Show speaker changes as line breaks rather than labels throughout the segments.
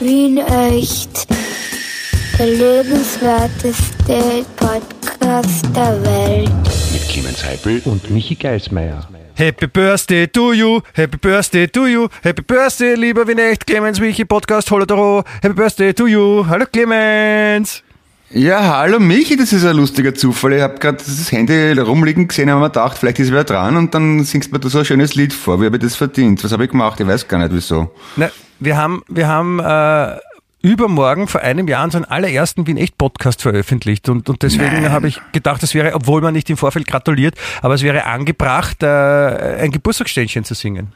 Wien echt. Der lebenswerteste Podcast der Welt.
Mit Clemens Heipel
und Michi Geismeier.
Happy Birthday to you, Happy Birthday to you, Happy Birthday, lieber Wien echt, Clemens Michi Podcast, Holodoro, Happy Birthday to you. Hallo Clemens.
Ja, hallo Michi, das ist ein lustiger Zufall. Ich habe gerade das Handy rumliegen gesehen und habe mir gedacht, vielleicht ist wer dran und dann singst mir da so ein schönes Lied vor. Wie habe ich das verdient? Was habe ich gemacht? Ich weiß gar nicht, wieso.
Na, wir haben, wir haben äh, übermorgen vor einem Jahr unseren allerersten Wien echt Podcast veröffentlicht und, und deswegen habe ich gedacht, es wäre, obwohl man nicht im Vorfeld gratuliert, aber es wäre angebracht, äh, ein Geburtstagsständchen zu singen.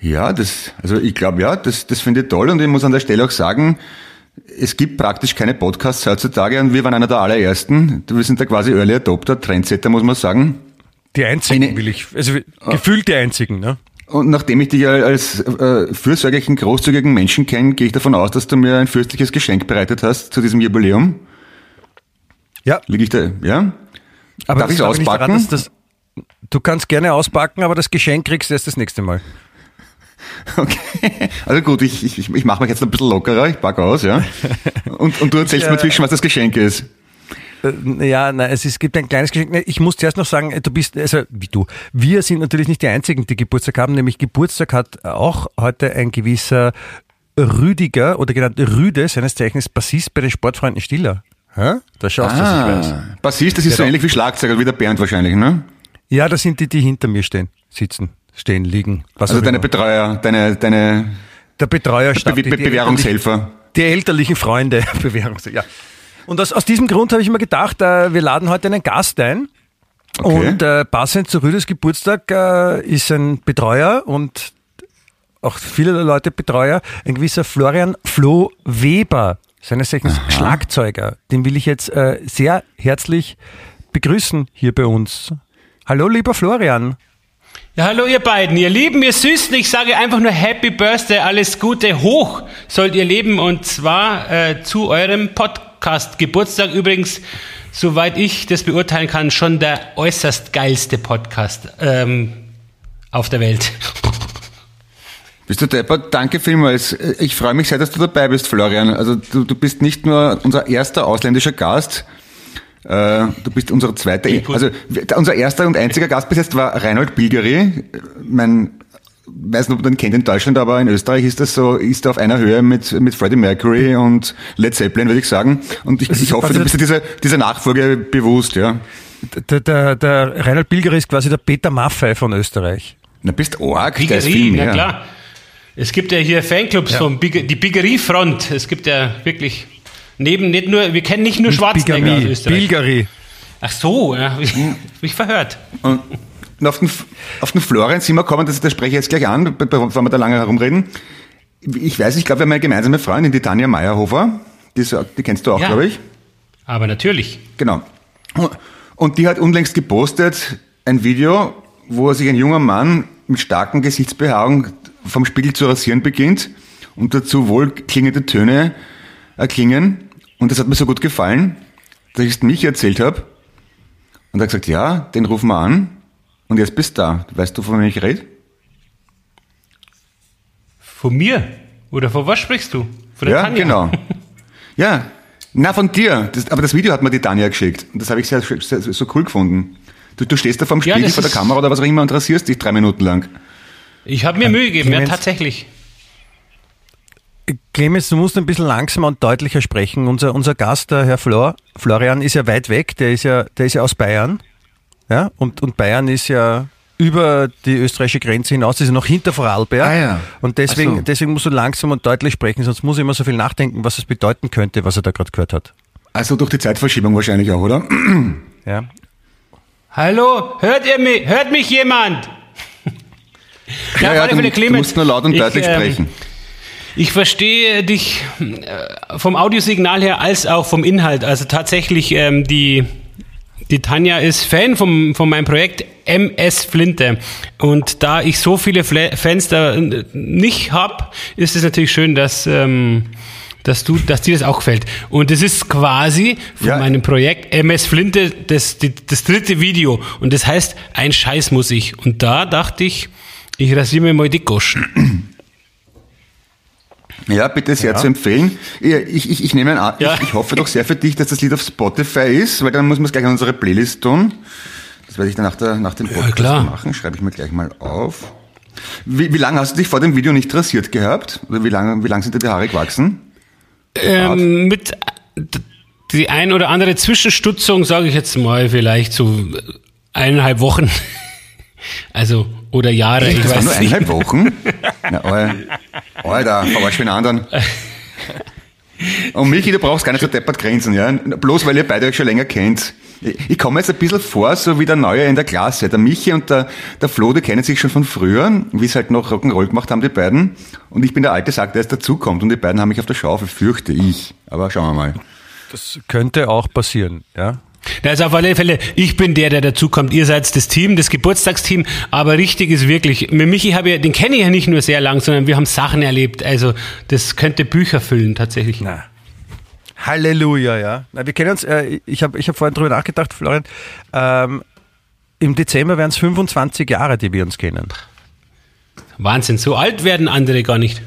Ja, das, also ich glaube ja, das, das finde ich toll und ich muss an der Stelle auch sagen, es gibt praktisch keine Podcasts heutzutage und wir waren einer der allerersten. Wir sind da quasi Early Adopter, Trendsetter, muss man sagen.
Die einzigen, will ich, also gefühlt die einzigen, ne?
Und nachdem ich dich als äh, fürsorglichen, großzügigen Menschen kenne, gehe ich davon aus, dass du mir ein fürstliches Geschenk bereitet hast zu diesem Jubiläum.
Ja,
Liege ich da, ja?
aber
Darf
nicht
auspacken?
dass das, du kannst gerne auspacken, aber das Geschenk kriegst du erst das nächste Mal.
Okay. Also gut, ich, ich, ich mache mich jetzt ein bisschen lockerer, ich packe aus, ja? Und, und du erzählst mir zwischen, was das Geschenk ist.
Äh, Ja, nein, es, ist, es gibt ein kleines Geschenk. Ich muss zuerst noch sagen, du bist, also wie du, wir sind natürlich nicht die Einzigen, die Geburtstag haben, nämlich Geburtstag hat auch heute ein gewisser Rüdiger oder genannt Rüde, seines Zeichens Bassist bei den Sportfreunden Stiller. Hä? Da schaust du, dass ich weiß.
Bassist, das ist so
Genau.
ähnlich wie Schlagzeuger, wie der Bernd wahrscheinlich, ne?
Ja, das sind die, die hinter mir stehen, sitzen, stehen, liegen. Was
Also deine
immer.
Betreuer, deine, deine
Der Betreuer
Be Be
die- die
Bewährungshelfer.
Die elterlichen Freunde, Bewährungs ja. Und aus, aus diesem Grund habe ich mir gedacht, äh, wir laden heute einen Gast ein.
Okay.
Und äh, passend zu Rüders Geburtstag äh, ist ein Betreuer und auch viele Leute Betreuer, ein gewisser Florian Flo Weber, seines Zeichens Schlagzeuger. Den will ich jetzt äh, sehr herzlich begrüßen hier bei uns. Hallo, lieber Florian.
Ja, hallo ihr beiden, ihr Lieben, ihr Süßen. Ich sage einfach nur Happy Birthday, alles Gute, hoch sollt ihr leben und zwar äh, zu eurem Podcast. Geburtstag übrigens, soweit ich das beurteilen kann, schon der äußerst geilste Podcast ähm, auf der Welt.
Bist du deppert? Danke vielmals. Ich freue mich sehr, dass du dabei bist, Florian. Also du, du bist nicht nur unser erster ausländischer Gast, äh, du bist unser zweiter, also unser erster und einziger Gast bis jetzt war Reinhold Bilgeri. Mein, weiß nicht, ob man den kennt in Deutschland, aber in Österreich ist das so, ist er auf einer Höhe mit, mit Freddie Mercury und Led Zeppelin, würde ich sagen. Und ich, ich hoffe, du bist dir dieser, dieser Nachfolge bewusst, ja.
Der, der, der Reinhard Bilger ist quasi der Peter Maffei von Österreich.
Na, bist arg, der ist viel
Biggerie,
mehr.
na klar. Es gibt ja hier Fanclubs vom Big, die Biggerie-Front. Es gibt ja wirklich neben nicht nur, wir kennen nicht nur Schwarzenegger aus
Bigamie,
Österreich.
Bilgeri.
Ach so, ja, ich, mich verhört.
Und auf den, auf den Florian sind wir gekommen, das, das spreche ich jetzt gleich an, be- bevor wir da lange herumreden. Ich weiß, ich glaube, wir haben eine gemeinsame Freundin, die Tanja Meyerhofer. Die, ist, die kennst du auch,
Ja.
glaube ich.
Aber natürlich.
Genau. Und die hat unlängst gepostet ein Video, wo sich ein junger Mann mit starken Gesichtsbehaarung vom Spiegel zu rasieren beginnt und dazu wohl klingende Töne erklingen. Und das hat mir so gut gefallen, dass ich es mich erzählt habe. Und er hat gesagt, ja, den rufen wir an. Und jetzt bist du da. Weißt du, von wem ich rede?
Von mir? Oder von was sprichst du? Von der
Ja,
Tanja?
genau. Ja, na von dir. Das, aber das Video hat mir die Tanja geschickt. Und das habe ich sehr, sehr, so cool gefunden. Du, du stehst da vorm
Ja,
Spiegel,
das
vor der Kamera oder was auch immer und rasierst dich drei Minuten lang.
Ich habe mir Mühe gegeben, ja,
Clemens-
tatsächlich.
Clemens, du musst ein bisschen langsamer und deutlicher sprechen. Unser, unser Gast, der Herr Flor, Florian, ist ja weit weg. Der ist ja, der ist ja aus Bayern. Ja? Und, und Bayern ist ja über die österreichische Grenze hinaus, ist ja noch hinter Vorarlberg.
Ah ja.
Und deswegen,
so.
deswegen musst du langsam und deutlich sprechen, sonst muss ich immer so viel nachdenken, was es bedeuten könnte, was er da gerade gehört hat.
Also durch die Zeitverschiebung wahrscheinlich auch, oder?
Ja?
Hallo, hört ihr mich? Hört mich jemand?
Ja, ja,
alle
du, du musst nur laut und
ich,
deutlich
ähm,
sprechen.
Ich verstehe dich äh, vom Audiosignal her als auch vom Inhalt. Also tatsächlich, ähm, die, die Tanja ist Fan vom, von meinem Projekt MS Flinte. Und da ich so viele Fans da nicht habe, ist es natürlich schön, dass, ähm, dass, du, dass dir das auch gefällt. Und es ist quasi von
Ja.
meinem Projekt MS Flinte das, die, das dritte Video. Und das heißt, ein Scheiß muss ich. Und da dachte ich, ich rasiere mir mal die Goschen.
Ja, bitte sehr
Ja.
zu empfehlen. Ja, Ich, ich, ich nehme an,
Ja.
ich, ich hoffe doch sehr für dich, dass das Lied auf Spotify ist, weil dann muss man es gleich an unsere Playlist tun. Das werde ich dann nach, der, nach dem Podcast
klar.
machen. Schreibe ich mir gleich mal auf. Wie, wie lange hast du dich vor dem Video nicht rasiert gehabt? Oder wie lange, wie lange sind dir die Haare gewachsen?
Ähm, mit die ein oder andere Zwischenstutzung, sage ich jetzt mal, vielleicht so eineinhalb Wochen. Also, oder Jahre, ich
Das waren nur
weiß nicht.
eineinhalb Wochen. Na, Alter, Alter, verarsch den anderen. Und Michi, du brauchst gar nicht so deppert grinsen, ja? Bloß weil ihr beide euch schon länger kennt. Ich ich komme jetzt ein bisschen vor, so wie der Neue in der Klasse. Der Michi und der, der Flo, die kennen sich schon von früher, wie es halt noch Rock'n'Roll gemacht haben, die beiden. Und ich bin der alte Sack, der jetzt dazukommt. Und die beiden haben mich auf der Schaufel, fürchte ich. Aber schauen wir mal.
Das könnte auch passieren, ja.
Ist auf alle Fälle, ich bin der, der dazukommt. Ihr seid das Team, das Geburtstagsteam. Aber richtig ist wirklich, mit Michi habe ich, den kenne ich ja nicht nur sehr lang, sondern wir haben Sachen erlebt. Also, das könnte Bücher füllen, tatsächlich.
Na. Halleluja, ja. Na, wir kennen uns, äh, ich habe ich hab vorhin drüber nachgedacht, Florian, ähm, im Dezember wären es 25 Jahre, die wir uns kennen.
Wahnsinn, so alt werden andere gar nicht.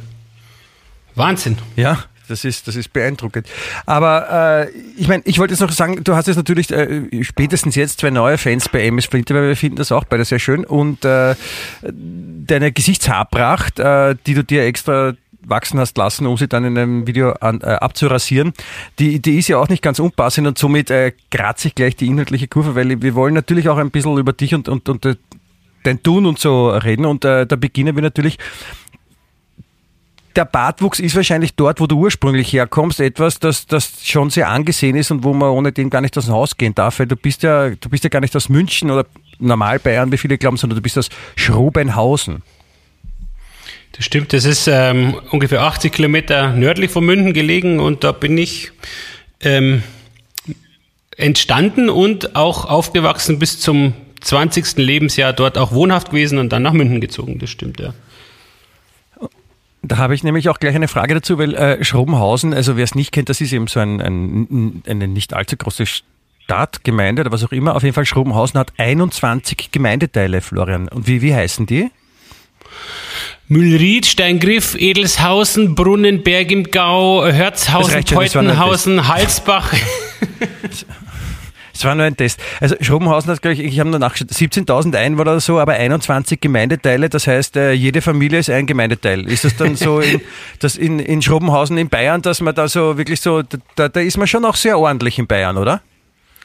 Wahnsinn.
Ja, das ist, das ist beeindruckend. Aber äh, ich meine, ich wollte jetzt noch sagen, du hast jetzt natürlich äh, spätestens jetzt zwei neue Fans bei MS Splinter, weil wir finden das auch beide sehr schön. Und äh, deine Gesichtshaarpracht, äh, die du dir extra wachsen hast lassen, um sie dann in einem Video an, äh, abzurasieren, die, die ist ja auch nicht ganz unpassend und somit äh, kratze ich gleich die inhaltliche Kurve, weil wir wollen natürlich auch ein bisschen über dich und, und, und äh, dein Tun und so reden und äh, da beginnen wir natürlich der Bartwuchs ist wahrscheinlich dort, wo du ursprünglich herkommst, etwas, das, das schon sehr angesehen ist und wo man ohne den gar nicht aus dem Haus gehen darf, weil du bist ja, du bist ja gar nicht aus München oder normal Bayern, wie viele glauben, sondern du bist aus Schrobenhausen.
Das stimmt, das ist ähm, ungefähr 80 Kilometer nördlich von München gelegen und da bin ich ähm, entstanden und auch aufgewachsen bis zum 20. Lebensjahr dort auch wohnhaft gewesen und dann nach München gezogen. Das stimmt, ja.
Da habe ich nämlich auch gleich eine Frage dazu, weil äh, Schrobenhausen, also wer es nicht kennt, das ist eben so ein, ein, eine nicht allzu große Stadt, Gemeinde oder was auch immer. Auf jeden Fall Schrobenhausen hat 21 Gemeindeteile, Florian. Und wie, wie heißen die?
Mühlried, Steingriff, Edelshausen, Brunnenberg im Gau, Hörzhausen, Teutenhausen, Halsbach.
Es war nur ein Test. Also Schrobenhausen hat, glaube ich, ich habe nur nachgeschaut, 17.000 Einwohner oder so, aber 21 Gemeindeteile. Das heißt, äh, jede Familie ist ein Gemeindeteil. Ist das dann so in, das in, in Schrobenhausen in Bayern, dass man da so wirklich so, da, da ist man schon auch sehr ordentlich in Bayern, oder?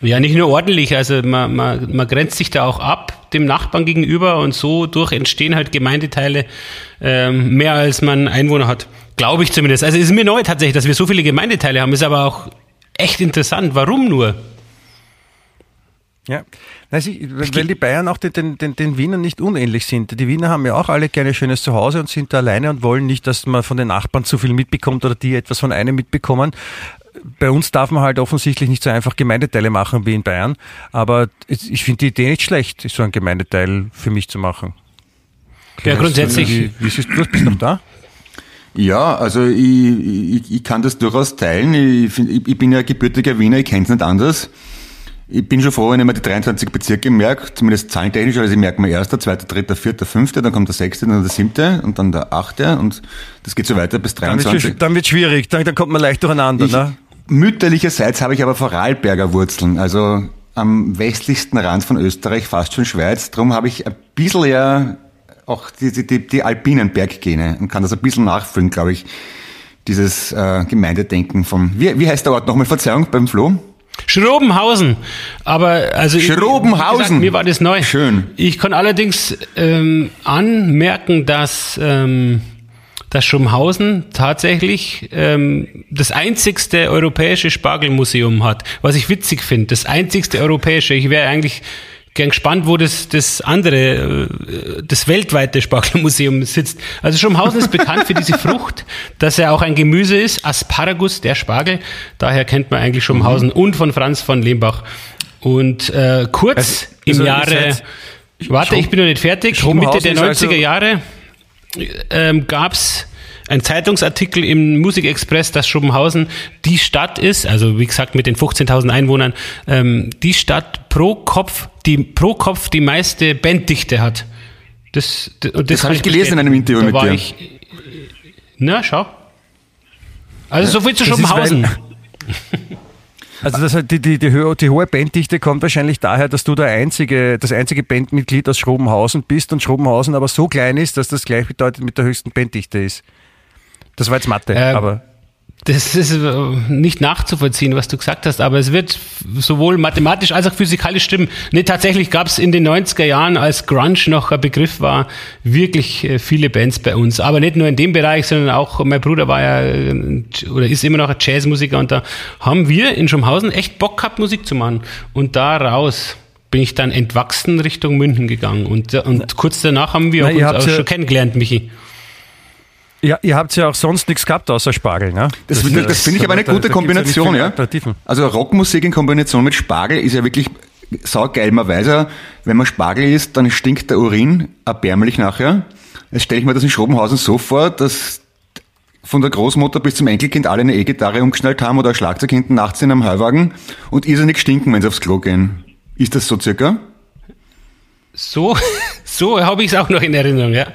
Ja, nicht nur ordentlich, also man, man, man grenzt sich da auch ab dem Nachbarn gegenüber und so durch entstehen halt Gemeindeteile ähm, mehr als man Einwohner hat. Glaube ich zumindest. Also es ist mir neu tatsächlich, dass wir so viele Gemeindeteile haben, ist aber auch echt interessant. Warum nur?
Ja. Also weil die Bayern auch den, den, den, den Wienern nicht unähnlich sind. Die Wiener haben ja auch alle gerne schönes Zuhause und sind da alleine und wollen nicht, dass man von den Nachbarn zu viel mitbekommt oder die etwas von einem mitbekommen. Bei uns darf man halt offensichtlich nicht so einfach Gemeindeteile machen wie in Bayern. Aber es- ich finde die Idee nicht schlecht, so ein Gemeindeteil für mich zu machen.
Ja, grundsätzlich.
Wie, wie siehst du das? Bist du noch da?
Ja, also ich, ich, ich kann das durchaus teilen. Ich, ich bin ja gebürtiger Wiener, ich kenne es nicht anders. Ich bin schon froh, wenn ich mir die 23 Bezirke merke, zumindest zahlentechnisch, also ich merke mir erster, zweiter, dritter, vierter, fünfter, dann kommt der sechste, dann der siebte und dann der achte und das geht so weiter bis
Dann wird
23.
dann wird schwierig, dann, dann kommt man leicht durcheinander.
Ich,
ne?
mütterlicherseits habe ich aber Vorarlberger Wurzeln, also am westlichsten Rand von Österreich, fast schon Schweiz. Darum habe ich ein bisschen ja auch die, die, die, die alpinen Berggene und kann das ein bisschen nachfüllen, glaube ich, dieses äh, Gemeindedenken vom, wie, wie heißt der Ort nochmal, Verzeihung, beim Flo?
Schrobenhausen. Aber also
Schrobenhausen.
gesagt, mir war das neu.
Schön.
Ich kann allerdings ähm, anmerken, dass ähm, dass Schrobenhausen tatsächlich ähm, das einzigste europäische Spargelmuseum hat. Was ich witzig finde, das einzigste europäische. Ich wäre eigentlich gern gespannt, wo das, das andere, äh, das weltweite Spargelmuseum sitzt. Also Schrobenhausen ist bekannt für diese Frucht, dass er auch ein Gemüse ist, Asparagus, der Spargel. Daher kennt man eigentlich Schrobenhausen und von Franz von Lehmbach. Und äh, kurz
Also-
im
also
Jahre,
seid-
warte, ich bin noch nicht fertig, Mitte der
ist
90er
also-
Jahre ähm, gab es ein Zeitungsartikel im Musikexpress, dass Schrobenhausen die Stadt ist, also wie gesagt mit den 15.000 Einwohnern, ähm, die Stadt pro Kopf, die pro Kopf die meiste Banddichte hat. Das, das, und
Das habe ich gelesen in einem. Interview
da
mit
war
dir.
Ich, na, schau. Also so viel zu
Das
Schuppenhausen.
Also das, die, die, die, hohe, die hohe Banddichte kommt wahrscheinlich daher, dass du der einzige, das einzige Bandmitglied aus Schrobenhausen bist und Schrobenhausen aber so klein ist, dass das gleichbedeutend mit der höchsten Banddichte ist. Das war jetzt Mathe,
Ähm,
aber
Das ist äh, nicht nachzuvollziehen, was du gesagt hast, aber es wird sowohl mathematisch als auch physikalisch stimmen. Nee, tatsächlich gab es in den 90er Jahren, als Grunge noch ein Begriff war, wirklich äh, viele Bands bei uns. Aber nicht nur in dem Bereich, sondern auch, mein Bruder war ja äh, oder ist immer noch ein Jazzmusiker und da haben wir in Schumhausen echt Bock gehabt, Musik zu machen. Und daraus bin ich dann entwachsen Richtung München gegangen. Und, äh, und kurz danach haben wir
Na,
uns auch
ja-
schon kennengelernt, Michi.
Ja, ihr habt ja auch sonst nichts gehabt außer Spargel, ne?
Das, das, das finde ich aber eine
da-
gute
da
Kombination, ja. Also Rockmusik in Kombination mit Spargel ist ja wirklich saugeil. Man weiß ja, wenn man Spargel isst, dann stinkt der Urin erbärmlich nachher. Jetzt stelle ich mir das in Schrobenhausen so vor, dass von der Großmutter bis zum Enkelkind alle eine E-Gitarre umgeschnallt haben oder ein Schlagzeug hinten nachts in einem Heuwagen und irrsinnig stinken, wenn sie aufs Klo gehen. Ist das so circa?
So, so habe ich es auch noch in Erinnerung, ja.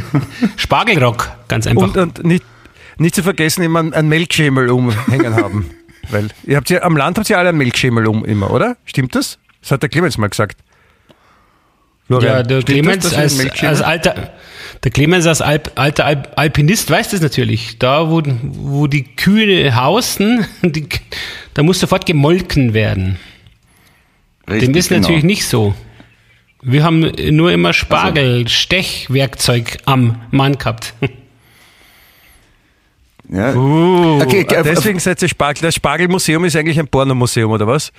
Spargelrock, ganz einfach.
Und, und nicht, nicht zu vergessen, immer einen Melkschemel umhängen haben. Weil ihr habt ja, am Land habt ihr alle einen Melkschemel um immer, oder? Stimmt das? Das hat der Clemens mal gesagt. Florian,
ja, der Clemens
das,
als, als alter, der Clemens als Alp, alter Alp, Alpinist weiß das natürlich. Da, wo, wo die Kühe hausen, die, da muss sofort gemolken werden. Dem ist
genau.
natürlich nicht so. Wir haben nur immer Spargel, Stechwerkzeug am Mann gehabt.
Ja.
Uh,
Okay, okay,
deswegen seid ihr Spargel. Das Spargelmuseum ist eigentlich ein Pornomuseum, oder was?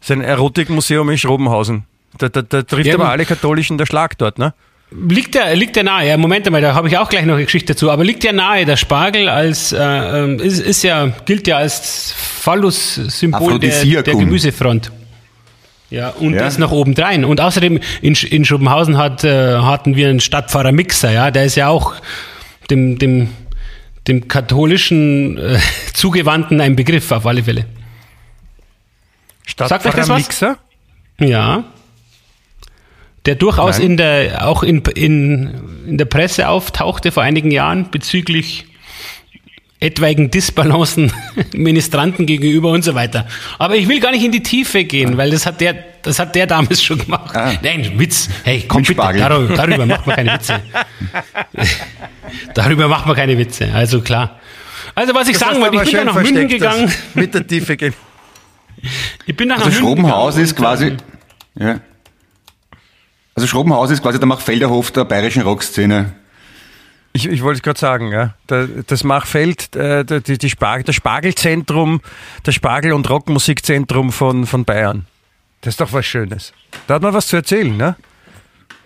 Das ist ein Erotikmuseum in Schrobenhausen. Da, da, da trifft
Ja,
aber alle Katholischen der Schlag dort, ne?
Liegt der, liegt der nahe? Ja, Moment einmal, da habe ich auch gleich noch eine Geschichte dazu. Aber liegt der nahe? Der Spargel als äh, ähm, ist, ist ja gilt ja als Phallus-Symbol der, der. Gemüsefront. Ja, und
Ja.
das noch obendrein. Und außerdem in, Sch- in Schuppenhausen hat, äh, hatten wir einen Stadtpfarrer Mixer, ja, der ist ja auch dem, dem, dem katholischen äh, Zugewandten ein Begriff auf alle Fälle. Sagt euch das was?
Mixer?
Ja. Der durchaus
Nein.
in der, auch in, in, in der Presse auftauchte vor einigen Jahren bezüglich etwaigen Disbalancen Ministranten gegenüber und so weiter. Aber ich will gar nicht in die Tiefe gehen, weil das hat der, das hat der damals schon gemacht.
Ah.
Nein, Witz. Hey, komm bitte, darüber, darüber macht man keine Witze. darüber macht man keine Witze, also klar. Also was ich
Das
sagen wollte, ich bin dann nach München gegangen.
Mit der Tiefe gehen.
Ich bin dann
Also
nach München
Schrobenhaus
gegangen
ist quasi,
ähm,
ja. Also Schrobenhaus ist quasi der Machfelderhof der bayerischen Rockszene.
Ich, ich wollte es gerade sagen, ja. Da, das Machfeld, äh, die, die Spar das Spargelzentrum, das Spargel- und Rockmusikzentrum von, von Bayern. Das ist doch was Schönes. Da hat man was zu erzählen, ne?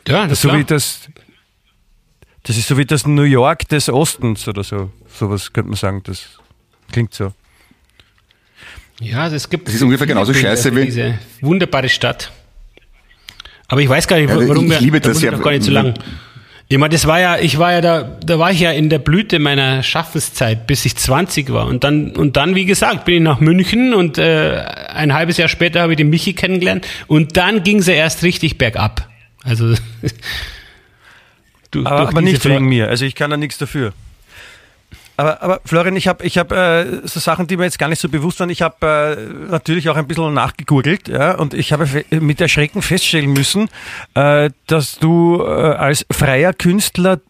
Ja, das
So
klar.
wie das, das ist so wie das New York des Ostens oder so. Sowas könnte man sagen. Das klingt so.
Ja, es gibt.
Das ist ungefähr genauso
Bilder
scheiße wie-
Diese wunderbare Stadt. Aber ich weiß gar nicht,
Ja,
warum
ich
wir.
liebe
da
das
muss ich
ja.
doch gar nicht so lang. Ich meine, das war ja, ich war ja da, da war ich ja in der Blüte meiner Schaffenszeit, bis ich 20 war. Und dann, und dann, wie gesagt, bin ich nach München und äh, ein halbes Jahr später habe ich den Michi kennengelernt und dann ging sie erst richtig bergab. Also du,
Aber, aber nicht wegen mir. Also ich kann da nichts dafür. Aber, aber Florian, ich habe ich hab, äh, so Sachen, die mir jetzt gar nicht so bewusst waren. Ich habe äh, natürlich auch ein bisschen nachgegoogelt ja, und ich habe mit Erschrecken feststellen müssen, äh, dass du äh, als freier Künstler,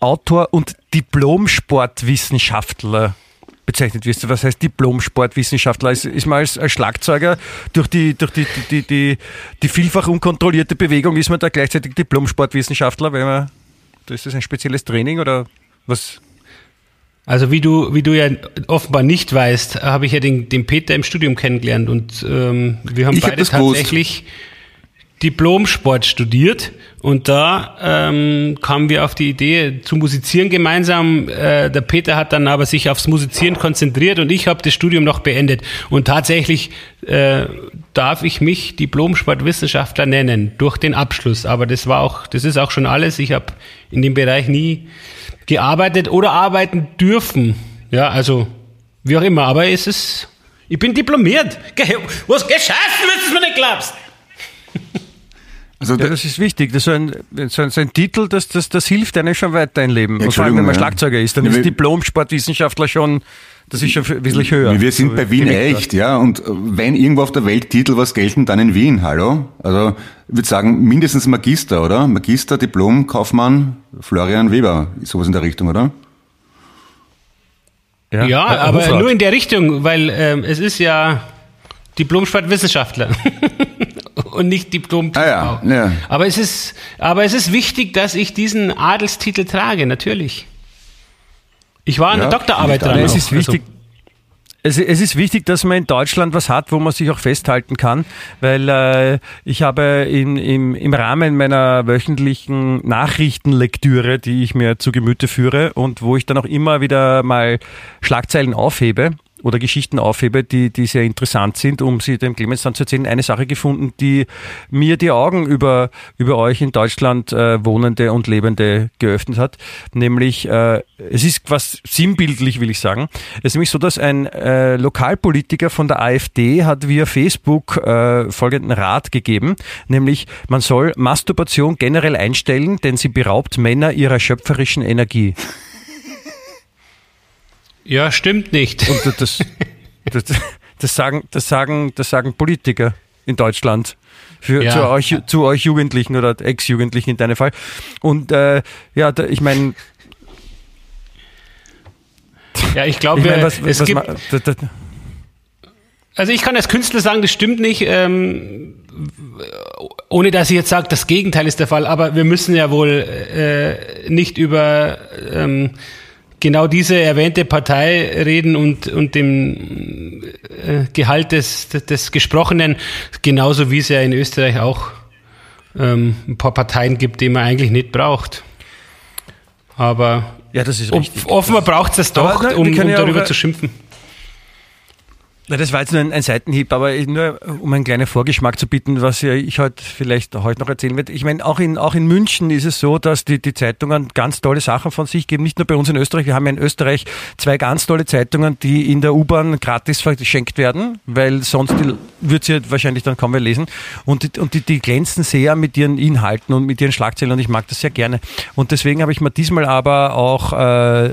Autor und Diplom-Sportwissenschaftler bezeichnet wirst. Was heißt Diplom-Sportwissenschaftler? Ist, ist man als, als Schlagzeuger durch die, durch die, die, die, die, die vielfach unkontrollierte Bewegung, ist man da gleichzeitig Diplom-Sportwissenschaftler, weil man, ist das ein spezielles Training oder was?
Also wie du, wie du ja offenbar nicht weißt, habe ich ja den, den Peter im Studium kennengelernt und ähm, wir haben
Ich hab
beide
gewusst.
tatsächlich Diplom-Sport studiert und da ähm, kamen wir auf die Idee zu musizieren gemeinsam. Äh, der Peter hat dann aber sich aufs Musizieren konzentriert und ich habe das Studium noch beendet und tatsächlich äh, darf ich mich Diplom-Sportwissenschaftler nennen durch den Abschluss. Aber das war auch, das ist auch schon alles. Ich habe in dem Bereich nie gearbeitet oder arbeiten dürfen. Ja, also wie auch immer. Aber es ist, ich bin diplomiert. Was geschaffen, wenn du es mir nicht glaubst.
Also
Ja, das ist wichtig. Das ist so ein, so ein, so ein Titel, das, das, das hilft einem schon weiter im Leben.
Ja,
Und vor allem, wenn man. Schlagzeuger ist, dann
Ja,
ist Diplom-Sportwissenschaftler schon, das ist schon wesentlich höher.
Wir sind
So
bei
wie
Wien echt, ja. Und äh, wenn irgendwo auf der Welt Titel was gelten, dann in Wien, hallo? Also ich würde sagen, mindestens Magister, oder? Magister, Diplom, Kaufmann, Florian Weber, sowas in der Richtung, oder?
Ja,
Herr
aber
Hofrat.
nur in der Richtung, weil ähm, es ist ja Diplom-Sportwissenschaftler und nicht diplom
Ah ja, ja.
Aber es ist, aber es ist wichtig, dass ich diesen Adelstitel trage, natürlich. Ich war an
Ja,
der Doktorarbeit dran.
Es ist wichtig.
Also,
Es, es ist wichtig, dass man in Deutschland was hat, wo man sich auch festhalten kann, weil äh, ich habe in, im, im Rahmen meiner wöchentlichen Nachrichtenlektüre, die ich mir zu Gemüte führe und wo ich dann auch immer wieder mal Schlagzeilen aufhebe oder Geschichten aufhebe, die, die sehr interessant sind, um sie dem Clemens dann zu erzählen, eine Sache gefunden, die mir die Augen über, über euch in Deutschland äh, Wohnende und Lebende geöffnet hat. Nämlich, äh, es ist was sinnbildlich, will ich sagen. Es ist nämlich so, dass ein äh, Lokalpolitiker von der AfD hat via Facebook äh, folgenden Rat gegeben, nämlich man soll Masturbation generell einstellen, denn sie beraubt Männer ihrer schöpferischen Energie.
Ja, stimmt nicht.
Und das, das, das, sagen, das, sagen, das sagen Politiker in Deutschland. Für,
Ja.
zu, euch, zu euch Jugendlichen oder Ex-Jugendlichen in deinem Fall. Und äh, ja, da, ich meine,
Ja, ich glaube,
ich mein, was,
es
was,
gibt,
ma- da, da,
Also ich kann als Künstler sagen, das stimmt nicht, ähm, ohne dass ich jetzt sage, das Gegenteil ist der Fall, aber wir müssen ja wohl äh, nicht über ähm, genau diese erwähnte Partei reden und, und dem äh, Gehalt des, des, Gesprochenen, genauso wie es ja in Österreich auch ähm, ein paar Parteien gibt, die man eigentlich nicht braucht. Aber
ja, das ist richtig.
offenbar braucht es das doch, um, um
ja
darüber
auch,
zu schimpfen.
Na, das war jetzt nur ein, ein Seitenhieb, aber nur um einen kleinen Vorgeschmack zu bieten, was ich heute vielleicht heute noch erzählen werde. Ich meine, auch in, auch in München ist es so, dass die, die Zeitungen ganz tolle Sachen von sich geben. Nicht nur bei uns in Österreich. Wir haben ja in Österreich zwei ganz tolle Zeitungen, die in der U-Bahn gratis verschenkt werden, weil sonst wird sie wahrscheinlich dann kaum mehr lesen. Und, die, und die, die glänzen sehr mit ihren Inhalten und mit ihren Schlagzeilen und ich mag das sehr gerne. Und deswegen habe ich mir diesmal aber auch äh,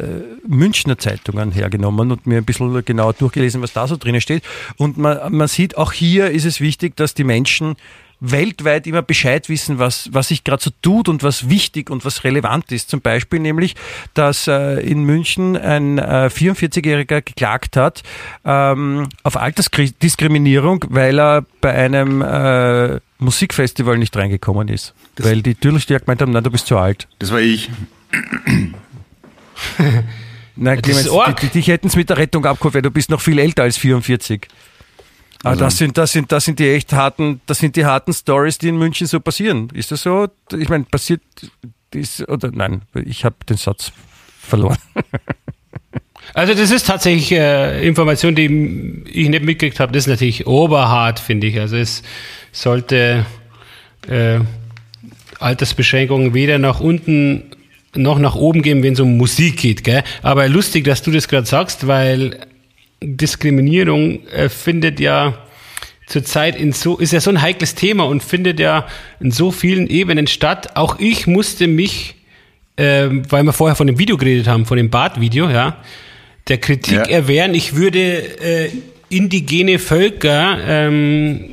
Münchner Zeitungen hergenommen und mir ein bisschen genauer durchgelesen, was da so drinnen steht. Und man, man sieht, auch hier ist es wichtig, dass die Menschen weltweit immer Bescheid wissen, was, was sich gerade so tut und was wichtig und was relevant ist. Zum Beispiel nämlich, dass äh, in München ein äh, 44-Jähriger geklagt hat ähm, auf Altersdiskriminierung, weil er bei einem äh, Musikfestival nicht reingekommen ist. weil die Türsteher gemeint haben, nein, du bist zu alt.
Das war ich.
Nein, Clemens, die, die, dich hätten es mit der Rettung abgeholt, weil du bist noch viel älter als 44. Aber
Also-
das sind, das sind, das sind die echt harten, das sind die harten Stories, die in München so passieren. Ist das so? Ich meine, passiert ist, oder nein, ich habe den Satz verloren.
Also das ist tatsächlich äh, Information, die ich nicht mitgekriegt habe. Das ist natürlich oberhart, finde ich. Also es sollte äh, Altersbeschränkungen weder nach unten noch nach oben geben, wenn es um Musik geht. Gell? Aber lustig, dass du das gerade sagst, weil Diskriminierung äh, findet ja zurzeit in so, ist ja so ein heikles Thema und findet ja in so vielen Ebenen statt. Auch ich musste mich, ähm, weil wir vorher von dem Video geredet haben, von dem Bart-Video, ja, der Kritik
Ja.
erwehren, ich würde äh, indigene Völker ähm,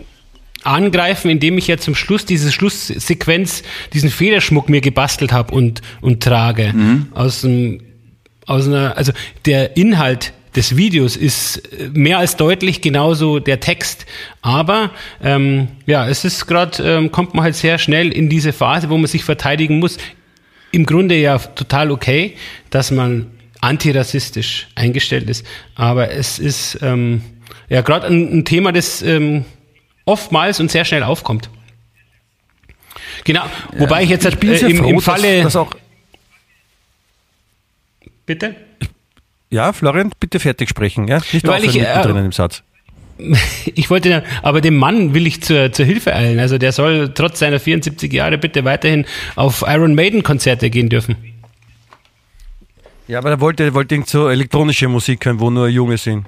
angreifen, indem ich ja zum Schluss diese Schlusssequenz, diesen Federschmuck mir gebastelt habe und, und trage. Aus dem, aus einer, also der Inhalt des Videos ist äh, mehr als deutlich genauso der Text. Aber ähm, ja, es ist gerade, ähm, kommt man halt sehr schnell in diese Phase, wo man sich verteidigen muss. Im Grunde ja total okay, dass man antirassistisch eingestellt ist. Aber es ist ähm, ja gerade ein, ein Thema, das ähm, oftmals und sehr schnell aufkommt. Genau, wobei ich jetzt
Ich bin
äh, im,
froh,
im Falle.
dass, dass
bitte?
ja, Florian, bitte fertig sprechen, ja? Nicht
Weil ich, äh,
mittendrin im Satz.
Ich wollte, ja- aber dem Mann will ich zur, zur Hilfe eilen. Also der soll trotz seiner 74 Jahre bitte weiterhin auf Iron Maiden Konzerte gehen dürfen.
Ja, aber er wollte, wollte irgend so elektronische Musik hören, wo nur Junge sind.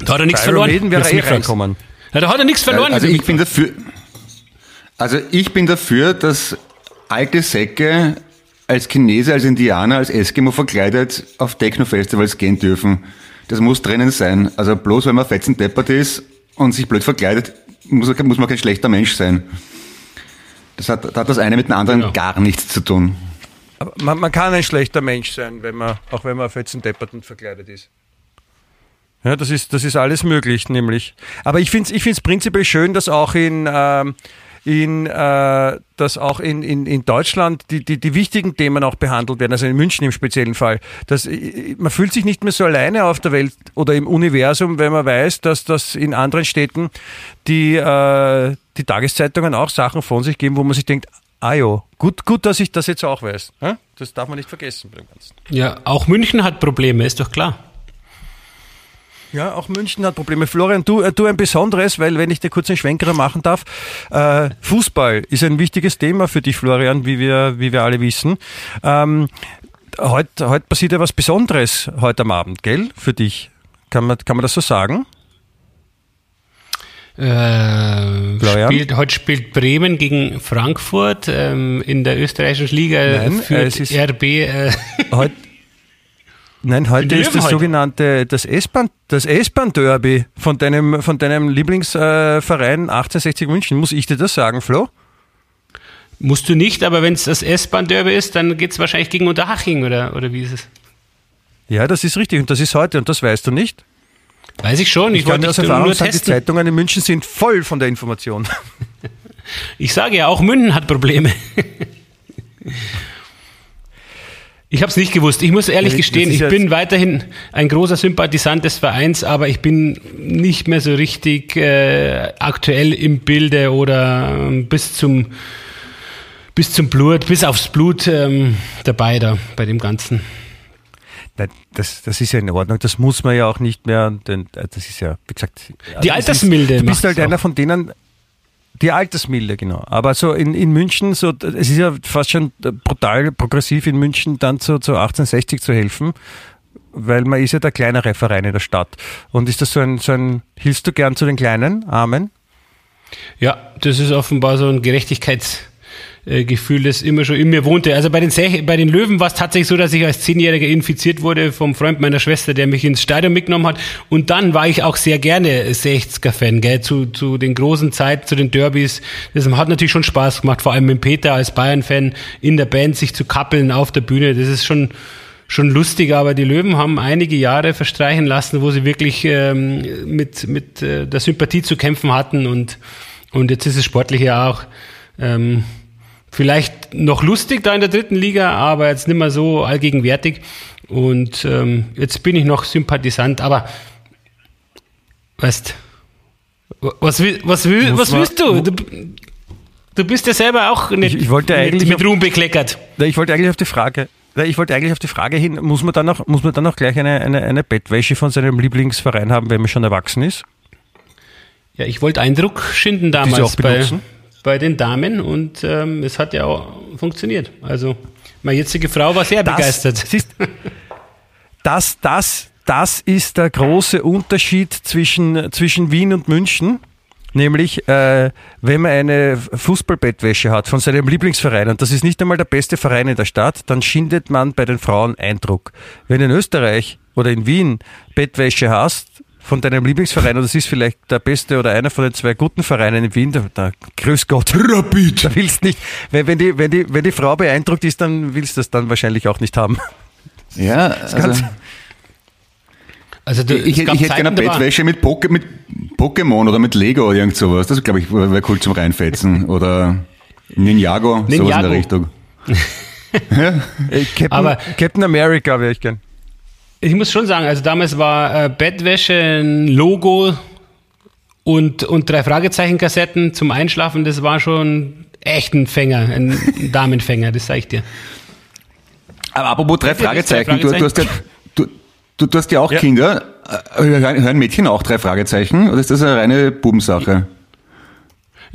Da hat er nichts
Iron
verloren.
Maiden wäre eh
fragst.
reinkommen.
Ja, da hat er nichts verloren.
Also
wenn
ich bin dafür. Also ich bin dafür, dass alte Säcke als Chinese, als Indianer, als Eskimo verkleidet auf Techno-Festivals gehen dürfen. Das muss drinnen sein. Also bloß weil man fetzendeppert ist und sich blöd verkleidet, muss, muss man kein schlechter Mensch sein. Das hat, das hat das eine mit dem anderen
Genau.
gar nichts zu tun.
Aber man, man kann ein schlechter Mensch sein, wenn man, auch wenn man jetzt deppert und verkleidet ist. Ja, das ist, das ist alles möglich, nämlich. Aber ich finde es ich find's prinzipiell schön, dass auch in, ähm, in, äh, dass auch in, in, in Deutschland die, die, die wichtigen Themen auch behandelt werden, also in München im speziellen Fall. Das, man fühlt sich nicht mehr so alleine auf der Welt oder im Universum, wenn man weiß, dass das in anderen Städten die, äh, die Tageszeitungen auch Sachen von sich geben, wo man sich denkt, ah jo, gut, gut, dass ich das jetzt auch weiß. Das darf man nicht vergessen.
Ja, auch München hat Probleme, ist doch klar.
Ja, auch München hat Probleme. Florian, du, äh, du ein besonderes, weil wenn ich dir kurz einen Schwenker machen darf, äh, Fußball ist ein wichtiges Thema für dich, Florian, wie wir, wie wir alle wissen. Ähm, heute, heute passiert ja was Besonderes heute am Abend, gell? Für dich. Kann man, kann man das so sagen?
Äh, spielt, heute spielt Bremen gegen Frankfurt ähm, in der österreichischen Liga
Nein, äh, ist-
RB. Äh,
Heute, nein, heute ist das
heute.
sogenannte, das S-Bahn, das S-Bahn-Derby von deinem, von deinem Lieblingsverein äh, 1860 München. Muss ich dir das sagen, Flo?
musst du nicht, aber wenn es das S-Bahn-Derby ist, dann geht es wahrscheinlich gegen Unterhaching oder, oder wie ist es?
Ja, das ist richtig und das ist heute und das weißt du nicht.
Weiß ich schon, ich,
Ich
wollte
aus Erfahrung
nur
sagen, die. Zeitungen in München sind voll von der Information.
Ich sage ja, auch München hat Probleme. Ich habe es nicht gewusst. Ich muss ehrlich gestehen, ich bin weiterhin ein großer Sympathisant des Vereins, aber ich bin nicht mehr so richtig äh, aktuell im Bilde oder ähm, bis zum bis zum Blut, bis aufs Blut ähm, dabei da bei dem Ganzen.
Nein, das, das ist ja in Ordnung. Das muss man ja auch nicht mehr. Denn äh, das ist ja, wie gesagt.
Die
also
Altersmilde
Ist, du bist halt einer
auch.
von denen. Die Altersmilde, genau. Aber so in, in München, so, es ist ja fast schon brutal progressiv in München dann zu, zu 1860 zu helfen, weil man ist ja der kleinere Verein in der Stadt. Und ist das so ein, so ein, hilfst du gern zu den Kleinen, Armen?
Ja, das ist offenbar so ein Gerechtigkeitsgefühl, das immer schon in mir wohnte. Also bei den, Sech bei den Löwen war es tatsächlich so, dass ich als Zehnjähriger infiziert wurde vom Freund meiner Schwester, der mich ins Stadion mitgenommen hat. Und dann war ich auch sehr gerne 60er-Fan, gell, zu, zu den großen Zeiten, zu den Derbys. Das hat natürlich schon Spaß gemacht, vor allem mit Peter als Bayern-Fan in der Band sich zu kappeln auf der Bühne. Das ist schon, schon lustig, aber die Löwen haben einige Jahre verstreichen lassen, wo sie wirklich ähm, mit, mit äh, der Sympathie zu kämpfen hatten und, und jetzt ist es sportlich ja auch ähm, vielleicht noch lustig da in der dritten Liga, aber jetzt nicht mehr so allgegenwärtig und ähm, jetzt bin ich noch Sympathisant, aber weißt was, will, was, will,
Muss
was
man-
willst du? du? Du bist ja selber auch nicht
Ich- ich wollte eigentlich
mit,
auf-
Ruhm bekleckert.
Ich wollte eigentlich auf die Frage, ich wollte eigentlich auf die Frage hin, muss man dann auch, muss man dann auch gleich eine, eine, eine Bettwäsche von seinem Lieblingsverein haben, wenn man schon erwachsen ist?
Ja, ich wollte Eindruck schinden
Die sie
damals
auch
bei,
benutzen?
Bei den Damen und ähm, es hat ja auch funktioniert. Also meine jetzige Frau war sehr begeistert.
siehst, das, das, das ist der große Unterschied zwischen, zwischen Wien und München. Nämlich, äh, wenn man eine Fußballbettwäsche hat von seinem Lieblingsverein und das ist nicht einmal der beste Verein in der Stadt, dann schindet man bei den Frauen Eindruck. Wenn in Österreich oder in Wien Bettwäsche hast von deinem Lieblingsverein und das ist vielleicht der beste oder einer von den zwei guten Vereinen in Wien, da, da grüß Gott, Rapid. Da willst nicht, wenn, wenn, die, wenn, die, wenn die Frau beeindruckt ist, dann willst du das dann wahrscheinlich auch nicht haben.
Ja, also,
ganz-
Also du,
ich, ich, hätte gerne Bettwäsche mit, Poke, mit Pokémon oder mit Lego oder irgend sowas. Das glaube ich wäre cool zum Reinfetzen. Oder Ninjago, sowas in
Ninjago.
der Richtung.
Captain,
Aber-
Captain America wäre ich gern.
Ich muss schon sagen, also damals war äh, Bettwäsche ein Logo und, und drei Fragezeichen-Kassetten zum Einschlafen, das war schon echt ein Fänger, ein Damenfänger, das sag ich dir.
Aber apropos drei
das drei
Fragezeichen, du, du, hast ja, du, du, du hast ja auch
Ja.
Kinder. Äh, Hören hören Mädchen auch drei Fragezeichen? Oder ist das eine reine Bubensache?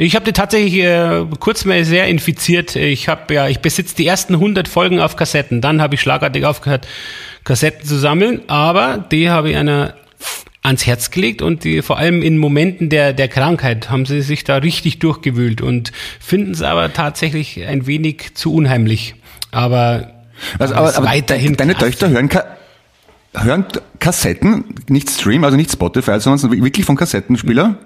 Ich habe die tatsächlich äh, kurz mal sehr infiziert. Ich habe ja, ich besitze die ersten 100 Folgen auf Kassetten. Dann habe ich schlagartig aufgehört, Kassetten zu sammeln. Aber die habe ich einer ans Herz gelegt und die, vor allem in Momenten der, der Krankheit haben sie sich da richtig durchgewühlt und finden es aber tatsächlich ein wenig zu unheimlich. Aber,
Also, aber, aber
weiterhin
deine
klasse.
Töchter hören, Ka hören Kassetten, nicht Stream, also nicht Spotify, sondern wirklich von Kassettenspieler?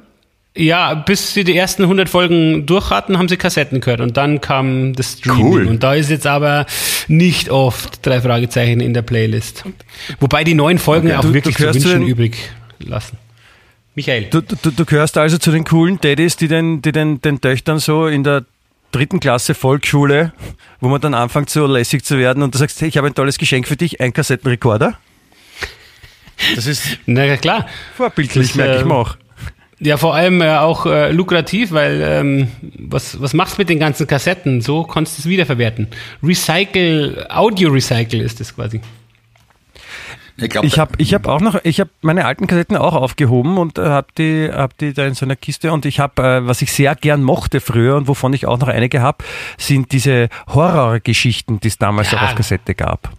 Ja, bis sie die ersten 100 Folgen durch hatten, haben sie Kassetten gehört und dann kam das Streaming.
Cool.
Und da ist jetzt aber nicht oft drei Fragezeichen in der Playlist. Wobei die neuen Folgen
Okay.
auch
Du-
wirklich zu wünschen übrig lassen. Michael.
Du, du, du gehörst also zu den coolen Daddys, die den, die den, den Töchtern so in der dritten Klasse Volksschule, wo man dann anfängt so lässig zu werden und du sagst, hey, ich habe ein tolles Geschenk für dich, ein Kassettenrekorder. Das ist
Na klar.
vorbildlich,
Das,
merke ich mir auch.
Ja, vor allem äh, auch äh, lukrativ, weil ähm, was, was machst du mit den ganzen Kassetten? So kannst du es wiederverwerten. Recycle, Audio Recycle ist es quasi.
Ich glaube,
Ich habe ich hab auch noch, ich habe meine alten Kassetten auch aufgehoben und äh, habe die, hab die da in so einer Kiste und ich habe, äh, was ich sehr gern mochte früher und wovon ich auch noch einige habe, sind diese Horrorgeschichten, die es damals
Ja.
auch auf Kassette gab.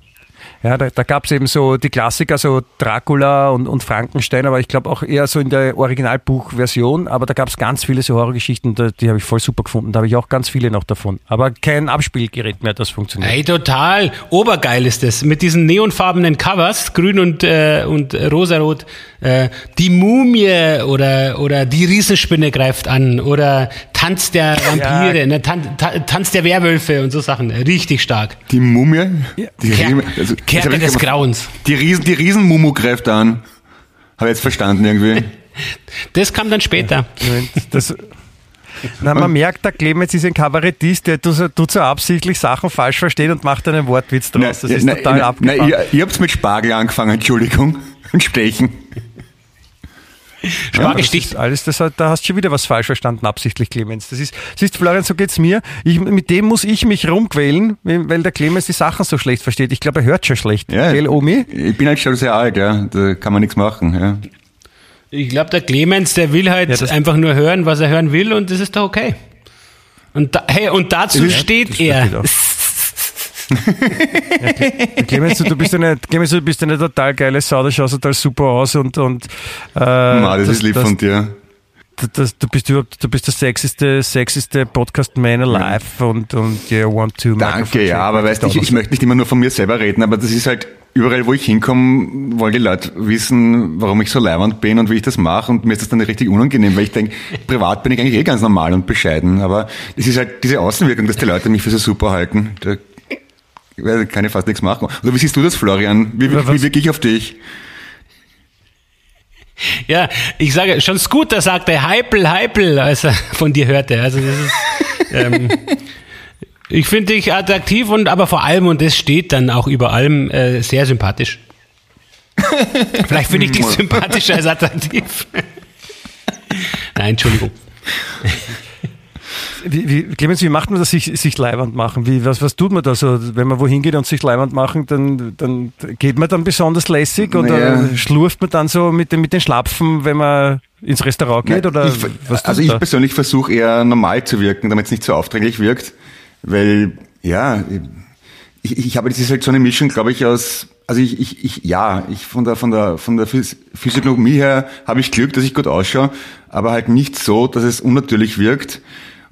Ja, da, da gab es eben so die Klassiker, so Dracula und, und Frankenstein, aber ich glaube auch eher so in der Originalbuchversion. Aber da gab es ganz viele so Horrorgeschichten, da, die habe ich voll super gefunden. Da habe ich auch ganz viele noch davon. Aber kein Abspielgerät mehr, das funktioniert.
Ey, total. Obergeil ist das. Mit diesen neonfarbenen Covers, grün und, äh, und rosarot. Äh, die Mumie oder, oder die Riesenspinne greift an oder Tanz der Vampire,
Ja.
ne, Tan Ta Tanz der Werwölfe und so Sachen. Richtig stark.
die Mumie, die,
Ker
also, das
Kerke
hab ich
des
gemacht.
Grauens.
die Riesen, die Riesenmumu greift an. Habe jetzt verstanden irgendwie.
Das kam dann später.
Das, na, man merkt, der Clemens ist ein Kabarettist, der tut so, tut so absichtlich Sachen falsch verstehen und macht einen Wortwitz draus. das
Na,
ist
na,
total
na,
abgefahren.
na, ihr, ihr habt mit Spargel angefangen, Entschuldigung. Und Stechen.
Spargel
das
sticht.
ist alles, das, da hast du schon wieder was falsch verstanden, absichtlich, Clemens. Das ist, siehst Florian, so geht's mir. Ich, mit dem muss ich mich rumquälen, weil der Clemens die Sachen so schlecht versteht. Ich glaube, er hört schon schlecht.
Ja.
Gell, Omi?
Ich bin halt schon sehr alt, ja. Da kann man nichts machen. Ja.
Ich glaube, der Clemens, der will halt
Ja,
einfach nur hören, was er hören will und das ist doch okay. Und, da, hey, und dazu
Ja,
steht er.
Versteht Clemens, du, bist eine, Clemens, du bist eine total geile Sau, du schaust total super aus und, und äh,
Ma, das, ist lieb von dir.
das, das, du bist überhaupt, du bist der sexiste, sexiste Podcast-Man alive und, und you want to
Danke, ja, aber weißt du, ich, ich möchte nicht immer nur von mir selber reden, aber das ist halt überall, wo ich hinkomme, wollen die Leute wissen, warum ich so leibend bin und wie ich das mache und mir ist das dann richtig unangenehm, weil ich denke, privat bin ich eigentlich eh ganz normal und bescheiden, aber es ist halt diese Außenwirkung, dass die Leute mich für so super halten. Da kann ich fast nichts machen. Oder wie siehst du das, Florian? Wie, wie, wie wirke ich auf dich?
Ja, ich sage, schon Scooter sagte Heipel, Heipel, als er von dir hörte. Also das ist, ähm, ich finde dich attraktiv und aber vor allem, und das steht dann auch über allem, äh, sehr sympathisch. Vielleicht finde ich dich sympathischer als attraktiv. Nein, Entschuldigung.
Wie, wie, Clemens, wie macht man das, sich, sich leibend machen? Wie, was, was tut man da so? Wenn man wohin geht und sich leibend machen, dann, dann geht man dann besonders lässig oder
Naja.
schlurft man dann so mit den, mit den Schlapfen, wenn man ins Restaurant geht? Oder
ich, also ich
da?
persönlich versuche eher normal zu wirken, damit es nicht so aufdringlich wirkt, weil ja, ich, ich habe das ist halt so eine Mischung, glaube ich, aus also ich, ich, ich ja, ich von der von der von der Phys- Physiognomie her habe ich Glück, dass ich gut ausschaue, aber halt nicht so, dass es unnatürlich wirkt.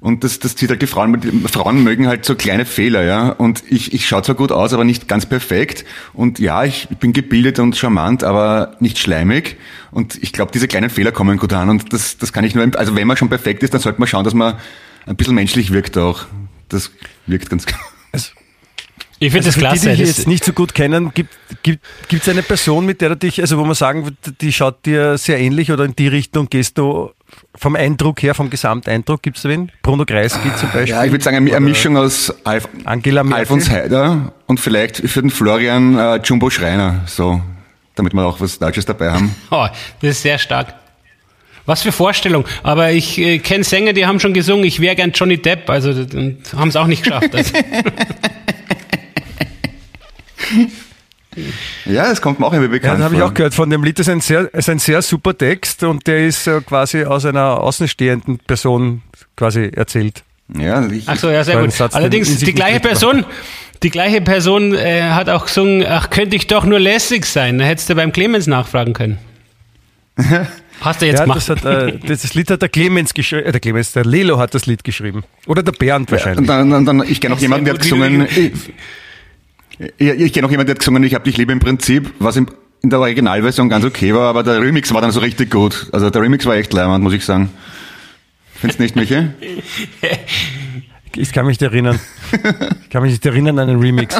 Und das, das zieht halt die Frauen, Frauen mögen halt so kleine Fehler, ja. Und ich, ich schaue zwar gut aus, aber nicht ganz perfekt. Und ja, ich bin gebildet und charmant, aber nicht schleimig. Und ich glaube, diese kleinen Fehler kommen gut an. Und das, das kann ich nur, also wenn man schon perfekt ist, dann sollte man schauen, dass man ein bisschen menschlich wirkt auch. Das wirkt ganz gut.
Ich finde das
Für
klasse.
die, die dich
das,
jetzt nicht so gut kennen, gibt es gibt, gibt's eine Person, mit der du dich, also wo man sagen würde, die schaut dir sehr ähnlich oder in die Richtung gehst du vom Eindruck her, vom Gesamteindruck, gibt es wen? Bruno Kreisky zum Beispiel?
Ja, ich würde sagen, eine, eine Mischung aus Alf,
Angela Merkel?
Alfons Heider und vielleicht für den Florian äh, Jumbo Schreiner, so, damit wir auch was Deutsches dabei haben.
oh, das ist sehr stark. Was für Vorstellung. Aber ich äh, kenne Sänger, die haben schon gesungen, ich wäre gern Johnny Depp, also haben es auch nicht geschafft. Also,
Ja, das kommt mir auch irgendwie
Ja,
bekannt
das habe ich auch gehört von dem Lied. Das ist ein sehr, ist ein sehr super Text und der ist äh, quasi aus einer außenstehenden Person quasi erzählt.
Ja, ich,
Ach so, ja, sehr gut.
Satz,
Allerdings, die gleiche Person, die gleiche Person äh, hat auch gesungen, ach, könnte ich doch nur lässig sein. Da hättest du beim Clemens nachfragen können. Hast du jetzt
Ja,
gemacht.
das, hat, äh, das Lied hat der Clemens geschrieben, äh, der Clemens, der Lelo hat das Lied geschrieben. Oder der Bernd
Und
wahrscheinlich.
dann, dann, dann ich kenne noch jemanden, der hat gesungen.
du-
Ich, ich, ich kenne noch jemanden, der hat gesungen, ich hab dich lieb im Prinzip, was im, in der Originalversion ganz okay war, aber der Remix war dann so richtig gut. Also der Remix war echt leimend, muss ich sagen. Findest nicht, Michi?
Ich kann mich nicht erinnern. Ich kann mich nicht erinnern an den Remix.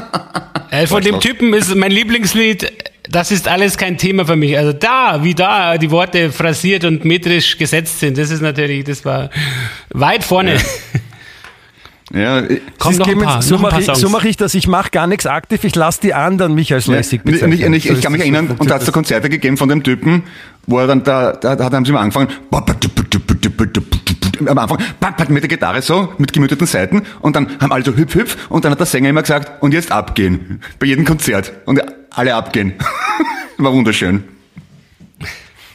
Äh, von dem. Typen ist mein Lieblingslied, das ist alles kein Thema für mich. Also da, wie da die Worte phrasiert und metrisch gesetzt sind, das ist natürlich, das war weit vorne.
Ja, ich-
Komm,
Siehst,
noch ein paar,
so mache ich, so mach ich das. Ich mache gar nichts aktiv, ich lasse die anderen mich als
Ja,
lässig
und
bezeichnen.
ich, ich,
So
ich kann mich erinnern, und da hat es so Konzerte gegeben von dem Typen, wo er dann da, da, da haben sie mal angefangen, am Anfang mit der Gitarre so, mit gemüteten Seiten und dann haben alle so hüpf, hüpf und dann hat der Sänger immer gesagt, und jetzt abgehen. Bei jedem Konzert. Und alle abgehen. War wunderschön.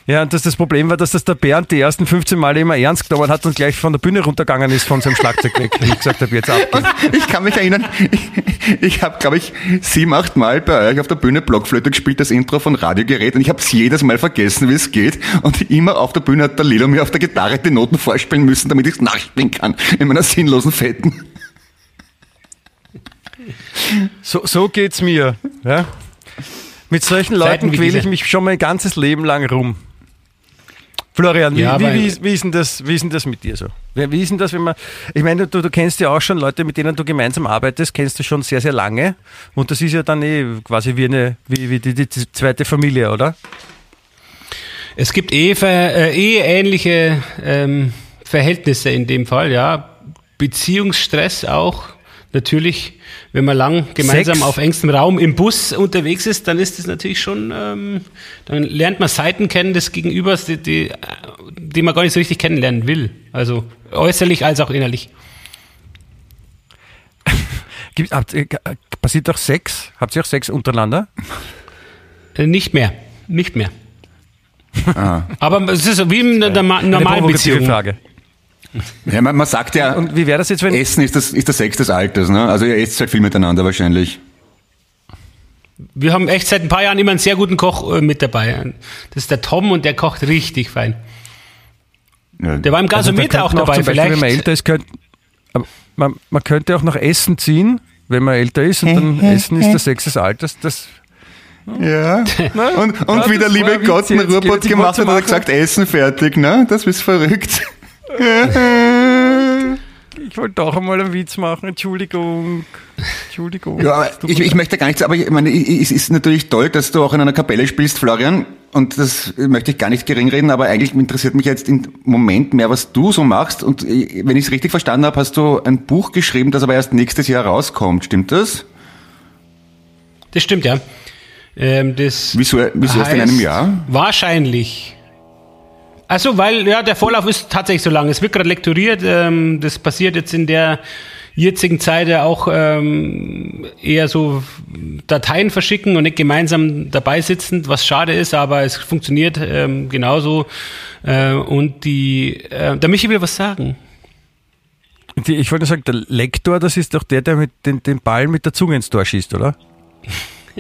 Ja, und dass das Problem war, dass das der Bernd die ersten 15 Male immer ernst genommen hat und gleich von der Bühne runtergegangen ist von seinem Schlagzeug weg. Und ich gesagt habe, jetzt.
Und ich kann mich erinnern, ich, ich habe, glaube ich, sieben, acht Mal bei euch auf der Bühne Blockflöte gespielt, das Intro von Radiogerät, und ich habe es jedes Mal vergessen, wie es geht. Und immer auf der Bühne hat der Lilo mir auf der Gitarre die Noten vorspielen müssen, damit ich es nachspielen kann, in meiner sinnlosen Fetten.
So, so geht's mir. Ja? Mit solchen Leuten quäle ich mich schon mein ganzes Leben lang rum. Florian, wie,
Ja,
wie, wie, ist- wie, ist denn das, wie ist denn das mit dir so? Wie ist denn das, wenn man, ich meine, du, du kennst ja auch schon Leute, mit denen du gemeinsam arbeitest, kennst du schon sehr, sehr lange und das ist ja dann eh quasi wie eine, wie, wie die, die zweite Familie, oder?
Es gibt eh, äh, eh ähnliche ähm, Verhältnisse in dem Fall, ja. Beziehungsstress auch. Natürlich, wenn man lang gemeinsam
Sex?
auf engstem Raum im Bus unterwegs ist, dann ist es natürlich schon, ähm, dann lernt man Seiten kennen des Gegenübers, die, die, äh, die man gar nicht so richtig kennenlernen will. Also äußerlich als auch innerlich.
Gibt, habt, ihr- passiert auch Sex? Habt ihr auch Sex untereinander?
Äh, nicht mehr. Nicht mehr.
Ah.
Aber es ist wie in
Eine
normalen Beziehung.
Frage.
Ja, man, man sagt ja,
Und wie wäre das jetzt, wenn,
Essen ist, das, ist der Sex des Alters, ne? Also ihr esst halt viel miteinander wahrscheinlich.
Wir haben echt seit ein paar Jahren immer einen sehr guten Koch äh, mit dabei. Das ist der Tom und der kocht richtig fein.
Ja.
Der war im
Also
Gasometer auch
könnte man
dabei,
zum Beispiel,
vielleicht.
Wenn man älter ist, könnte, aber man, man könnte auch nach Essen ziehen, wenn man älter ist und dann Essen ist der Sex des Alters. Das,
Ja. Und, und
Ja,
wie der
das
liebe Gott einen. Ruhrpott gemacht hat, hat er gesagt, Essen fertig, ne? Das ist verrückt.
Ich wollte auch einmal einen Witz machen, Entschuldigung. Entschuldigung.
Ja, ich, ich möchte gar nichts, aber ich meine, es ist natürlich toll, dass du auch in einer Kapelle spielst, Florian. Und das möchte ich gar nicht gering reden, aber eigentlich interessiert mich jetzt im Moment mehr, was du so machst. Und wenn ich es richtig verstanden habe, hast du ein Buch geschrieben, das aber erst nächstes Jahr rauskommt. Stimmt das?
Das stimmt, ja. Ähm, das
Wieso, wieso erst in einem
heißt
Jahr?
Wahrscheinlich. Also, weil ja der Vorlauf ist tatsächlich so lang. Es wird gerade lektoriert. Ähm, das passiert jetzt in der jetzigen Zeit ja auch ähm, eher so Dateien verschicken und nicht gemeinsam dabei sitzend, was schade ist, aber es funktioniert ähm, genauso. Äh, und die, äh, der Michi will was sagen.
Ich wollte sagen, der Lektor, das ist doch der, der mit den, den Ball mit der Zunge ins Tor schießt, oder?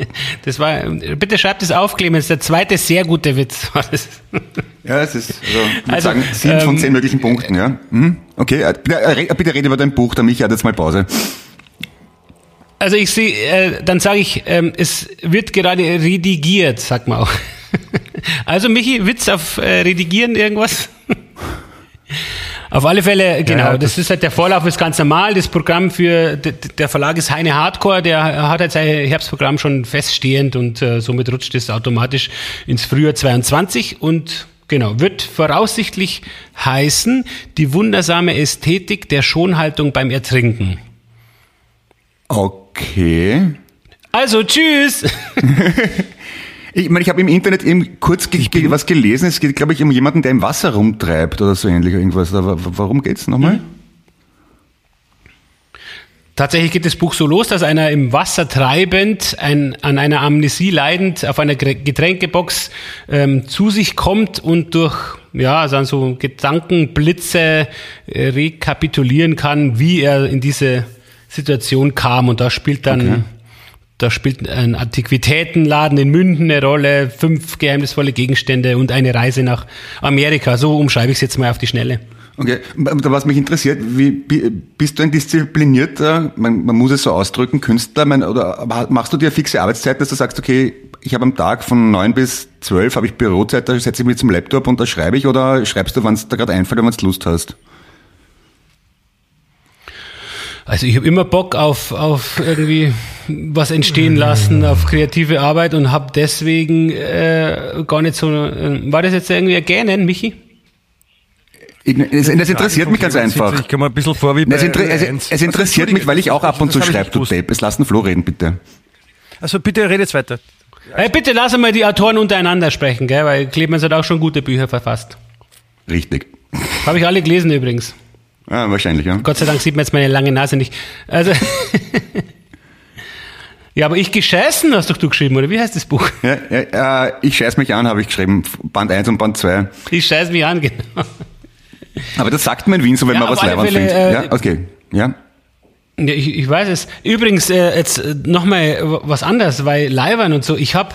Das war, bitte schreibt es auf, Clemens, der zweite sehr gute Witz war das.
Ja, es ist, also, ich
Also,
sagen, sieben von
ähm,
zehn möglichen Punkten, ja. Mhm. Okay, äh, bitte, äh, re- bitte rede über dein Buch, der Michi hat jetzt mal Pause.
Also ich sehe, äh, dann sage ich, ähm, es wird gerade redigiert, sagt man auch. also Michi, Witz auf äh, redigieren irgendwas? Auf alle Fälle, genau.
ja,
das,
das-
ist halt der Vorlauf ist ganz normal. Das Programm für der Verlag ist Heine Hardcore. Der hat halt sein Herbstprogramm schon feststehend und äh, somit rutscht es automatisch ins Frühjahr 22 und genau wird voraussichtlich heißen die wundersame Ästhetik der Schonhaltung beim Ertrinken.
Okay.
Also tschüss.
Ich meine, ich habe im Internet eben kurz ge ge was gelesen. Es geht, glaube ich, um jemanden, der im Wasser rumtreibt oder so ähnlich irgendwas. Aber w- warum geht's nochmal?
Mhm. Tatsächlich geht das Buch so los, dass einer im Wasser treibend, ein, an einer Amnesie leidend, auf einer Getränkebox ähm, zu sich kommt und durch ja, also so Gedankenblitze äh, rekapitulieren kann, wie er in diese Situation kam. Und da spielt dann Da spielt ein Antiquitätenladen in München eine Rolle, fünf geheimnisvolle Gegenstände und eine Reise nach Amerika. So umschreibe ich es jetzt mal auf die Schnelle.
Okay, was mich interessiert, wie bist du ein disziplinierter, man, man muss es so ausdrücken, Künstler, mein, oder machst du dir fixe Arbeitszeit, dass du sagst, okay, ich habe am Tag von neun bis zwölf habe ich Bürozeit, da setze ich mich zum Laptop und da schreibe ich oder schreibst du, wann es da gerade einfällt, wenn du Lust hast?
Also ich habe immer Bock auf, auf irgendwie was entstehen lassen, auf kreative Arbeit und habe deswegen äh, gar nicht so. Äh, war das jetzt irgendwie ein Gähnen, Michi?
Es, das interessiert mich ganz einfach.
Ich komme ein bisschen vor wie
bei es, inter es, es interessiert mich, weil ich auch ab und zu schreibe, du Depp. Es lassen Flo reden, bitte.
Also bitte redet weiter.
Hey, bitte lass mal die Autoren untereinander sprechen, gell? weil Clemens hat auch schon gute Bücher verfasst.
Richtig.
Habe ich alle gelesen übrigens.
Ja, wahrscheinlich, ja.
Gott sei Dank sieht man jetzt meine lange Nase nicht. Also. ja, aber ich gescheißen hast doch du geschrieben, oder wie heißt das Buch?
Ja, ja, äh, ich scheiß mich an, habe ich geschrieben. Band 1 und Band 2.
Ich scheiß mich an, genau.
Aber das sagt man in Wien so, wenn ja, man was leibend findet. Äh, ja, okay. Ja.
Ja, ich, ich weiß es. Übrigens, äh, jetzt äh, nochmal was anderes, weil Leibern und so, ich habe,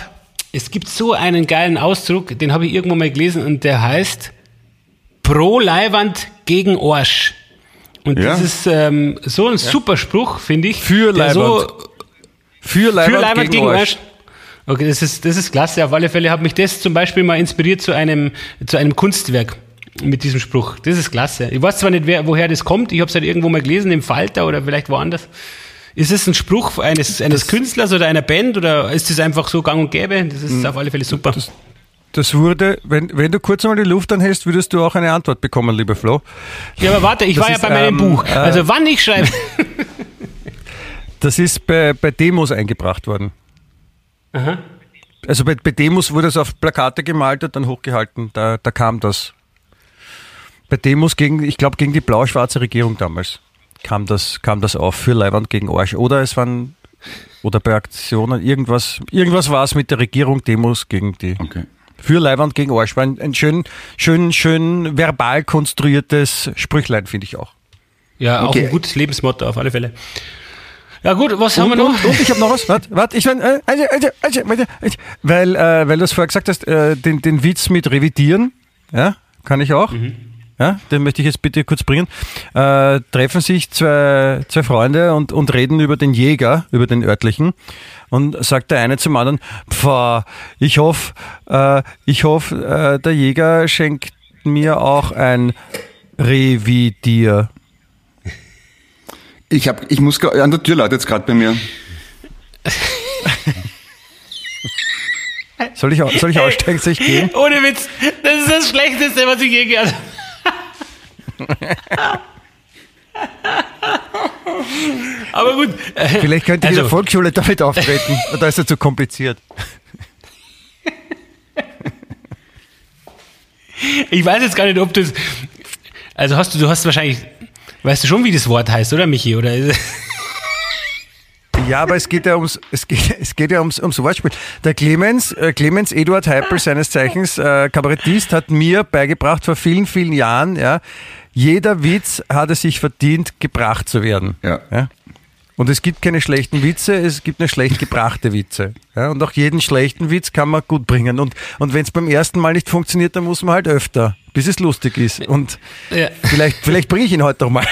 es gibt so einen geilen Ausdruck, den habe ich irgendwo mal gelesen und der heißt Pro Leiwand gegen Orsch. Und ja. das ist ähm, so ein ja. super Spruch, finde ich.
Für Leiband. So,
für Leiband, für gegen, gegen Arsch. Okay, das ist, das ist klasse. Auf alle Fälle hat mich das zum Beispiel mal inspiriert zu einem, zu einem Kunstwerk mit diesem Spruch. Das ist klasse. Ich weiß zwar nicht, wer, woher das kommt. Ich habe es halt irgendwo mal gelesen im Falter oder vielleicht woanders. Ist es ein Spruch eines, eines Künstlers oder einer Band oder ist das einfach so gang und gäbe? Das ist hm. auf alle Fälle super.
Das, das wurde, wenn, wenn du kurz mal die Luft anhältst, würdest du auch eine Antwort bekommen, lieber Flo.
Ja, aber warte, ich das war ja bei meinem ähm, Buch. Also äh, wann ich schreibe.
das ist bei, bei Demos eingebracht worden. Aha. Also bei, bei Demos wurde es auf Plakate gemalt und dann hochgehalten. Da, da kam das. Bei Demos gegen, ich glaube, gegen die blau-schwarze Regierung damals kam das, kam das auf für Leiband gegen Arsch. Oder es waren, oder bei Aktionen, irgendwas, irgendwas war es mit der Regierung, Demos gegen die. Okay für Leibwand gegen Arsch. War ein, schön, schön, schön verbal konstruiertes Sprüchlein, finde ich auch.
Ja, okay. auch ein gutes Lebensmotto auf alle Fälle. Ja gut, was und, haben wir noch?
Und, und ich habe noch was. Warte, warte, ich meine, äh, also, also, weil, äh, weil du es vorher gesagt hast, äh, den, den Witz mit revidieren, ja, kann ich auch. Mhm. Ja, den möchte ich jetzt bitte kurz bringen. Äh, treffen sich zwei, zwei Freunde und, und reden über den Jäger, über den örtlichen. Und sagt der eine zum anderen, pfah, ich hoffe, äh, ich hoffe, äh, der Jäger schenkt mir auch ein Revidier.
Ich, hab, ich muss an der Tür läutet jetzt gerade bei mir.
soll, ich, soll ich aussteigen? Soll ich gehen?
Ohne Witz, das ist das Schlechteste, was ich je gehört habe. Aber gut.
Vielleicht könnte also, der Volksschule damit auftreten. da ist er zu kompliziert.
Ich weiß jetzt gar nicht, ob du es. Also hast du, du hast wahrscheinlich. Weißt du schon, wie das Wort heißt, oder Michi? Oder
ja, aber es geht ja ums, es geht, es geht ja ums, ums Wortspiel. Der Clemens, äh, Clemens Eduard Heipel, seines Zeichens äh, Kabarettist, hat mir beigebracht vor vielen, vielen Jahren, ja, jeder Witz hat es sich verdient, gebracht zu werden. Ja. ja? Und es gibt keine schlechten Witze, es gibt nur schlecht gebrachte Witze. Ja? Und auch jeden schlechten Witz kann man gut bringen. Und, und wenn es beim ersten Mal nicht funktioniert, dann muss man halt öfter, bis es lustig ist. Und ja. vielleicht, vielleicht bringe ich ihn heute noch mal.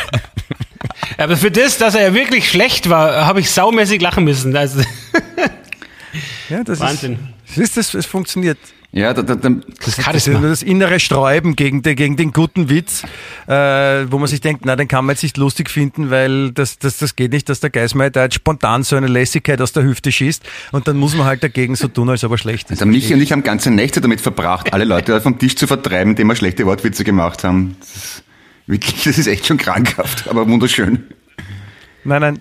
Aber für das, dass er wirklich schlecht war, habe ich saumäßig lachen müssen. Also
ja, das Wahnsinn. Ist, ist das, es funktioniert.
Ja, da, da, da,
das, das, das innere Sträuben gegen, den, gegen den guten Witz, äh, wo man sich denkt, na, den kann man jetzt nicht lustig finden, weil das, das, das geht nicht, dass der Geismeier da jetzt spontan so eine Lässigkeit aus der Hüfte schießt und dann muss man halt dagegen so tun, als ob er schlecht ist.
Also Michi und ich haben ganze Nächte damit verbracht, alle Leute vom Tisch zu vertreiben, indem wir schlechte Wortwitze gemacht haben. Das ist, wirklich, das ist echt schon krankhaft, aber wunderschön.
Nein, nein,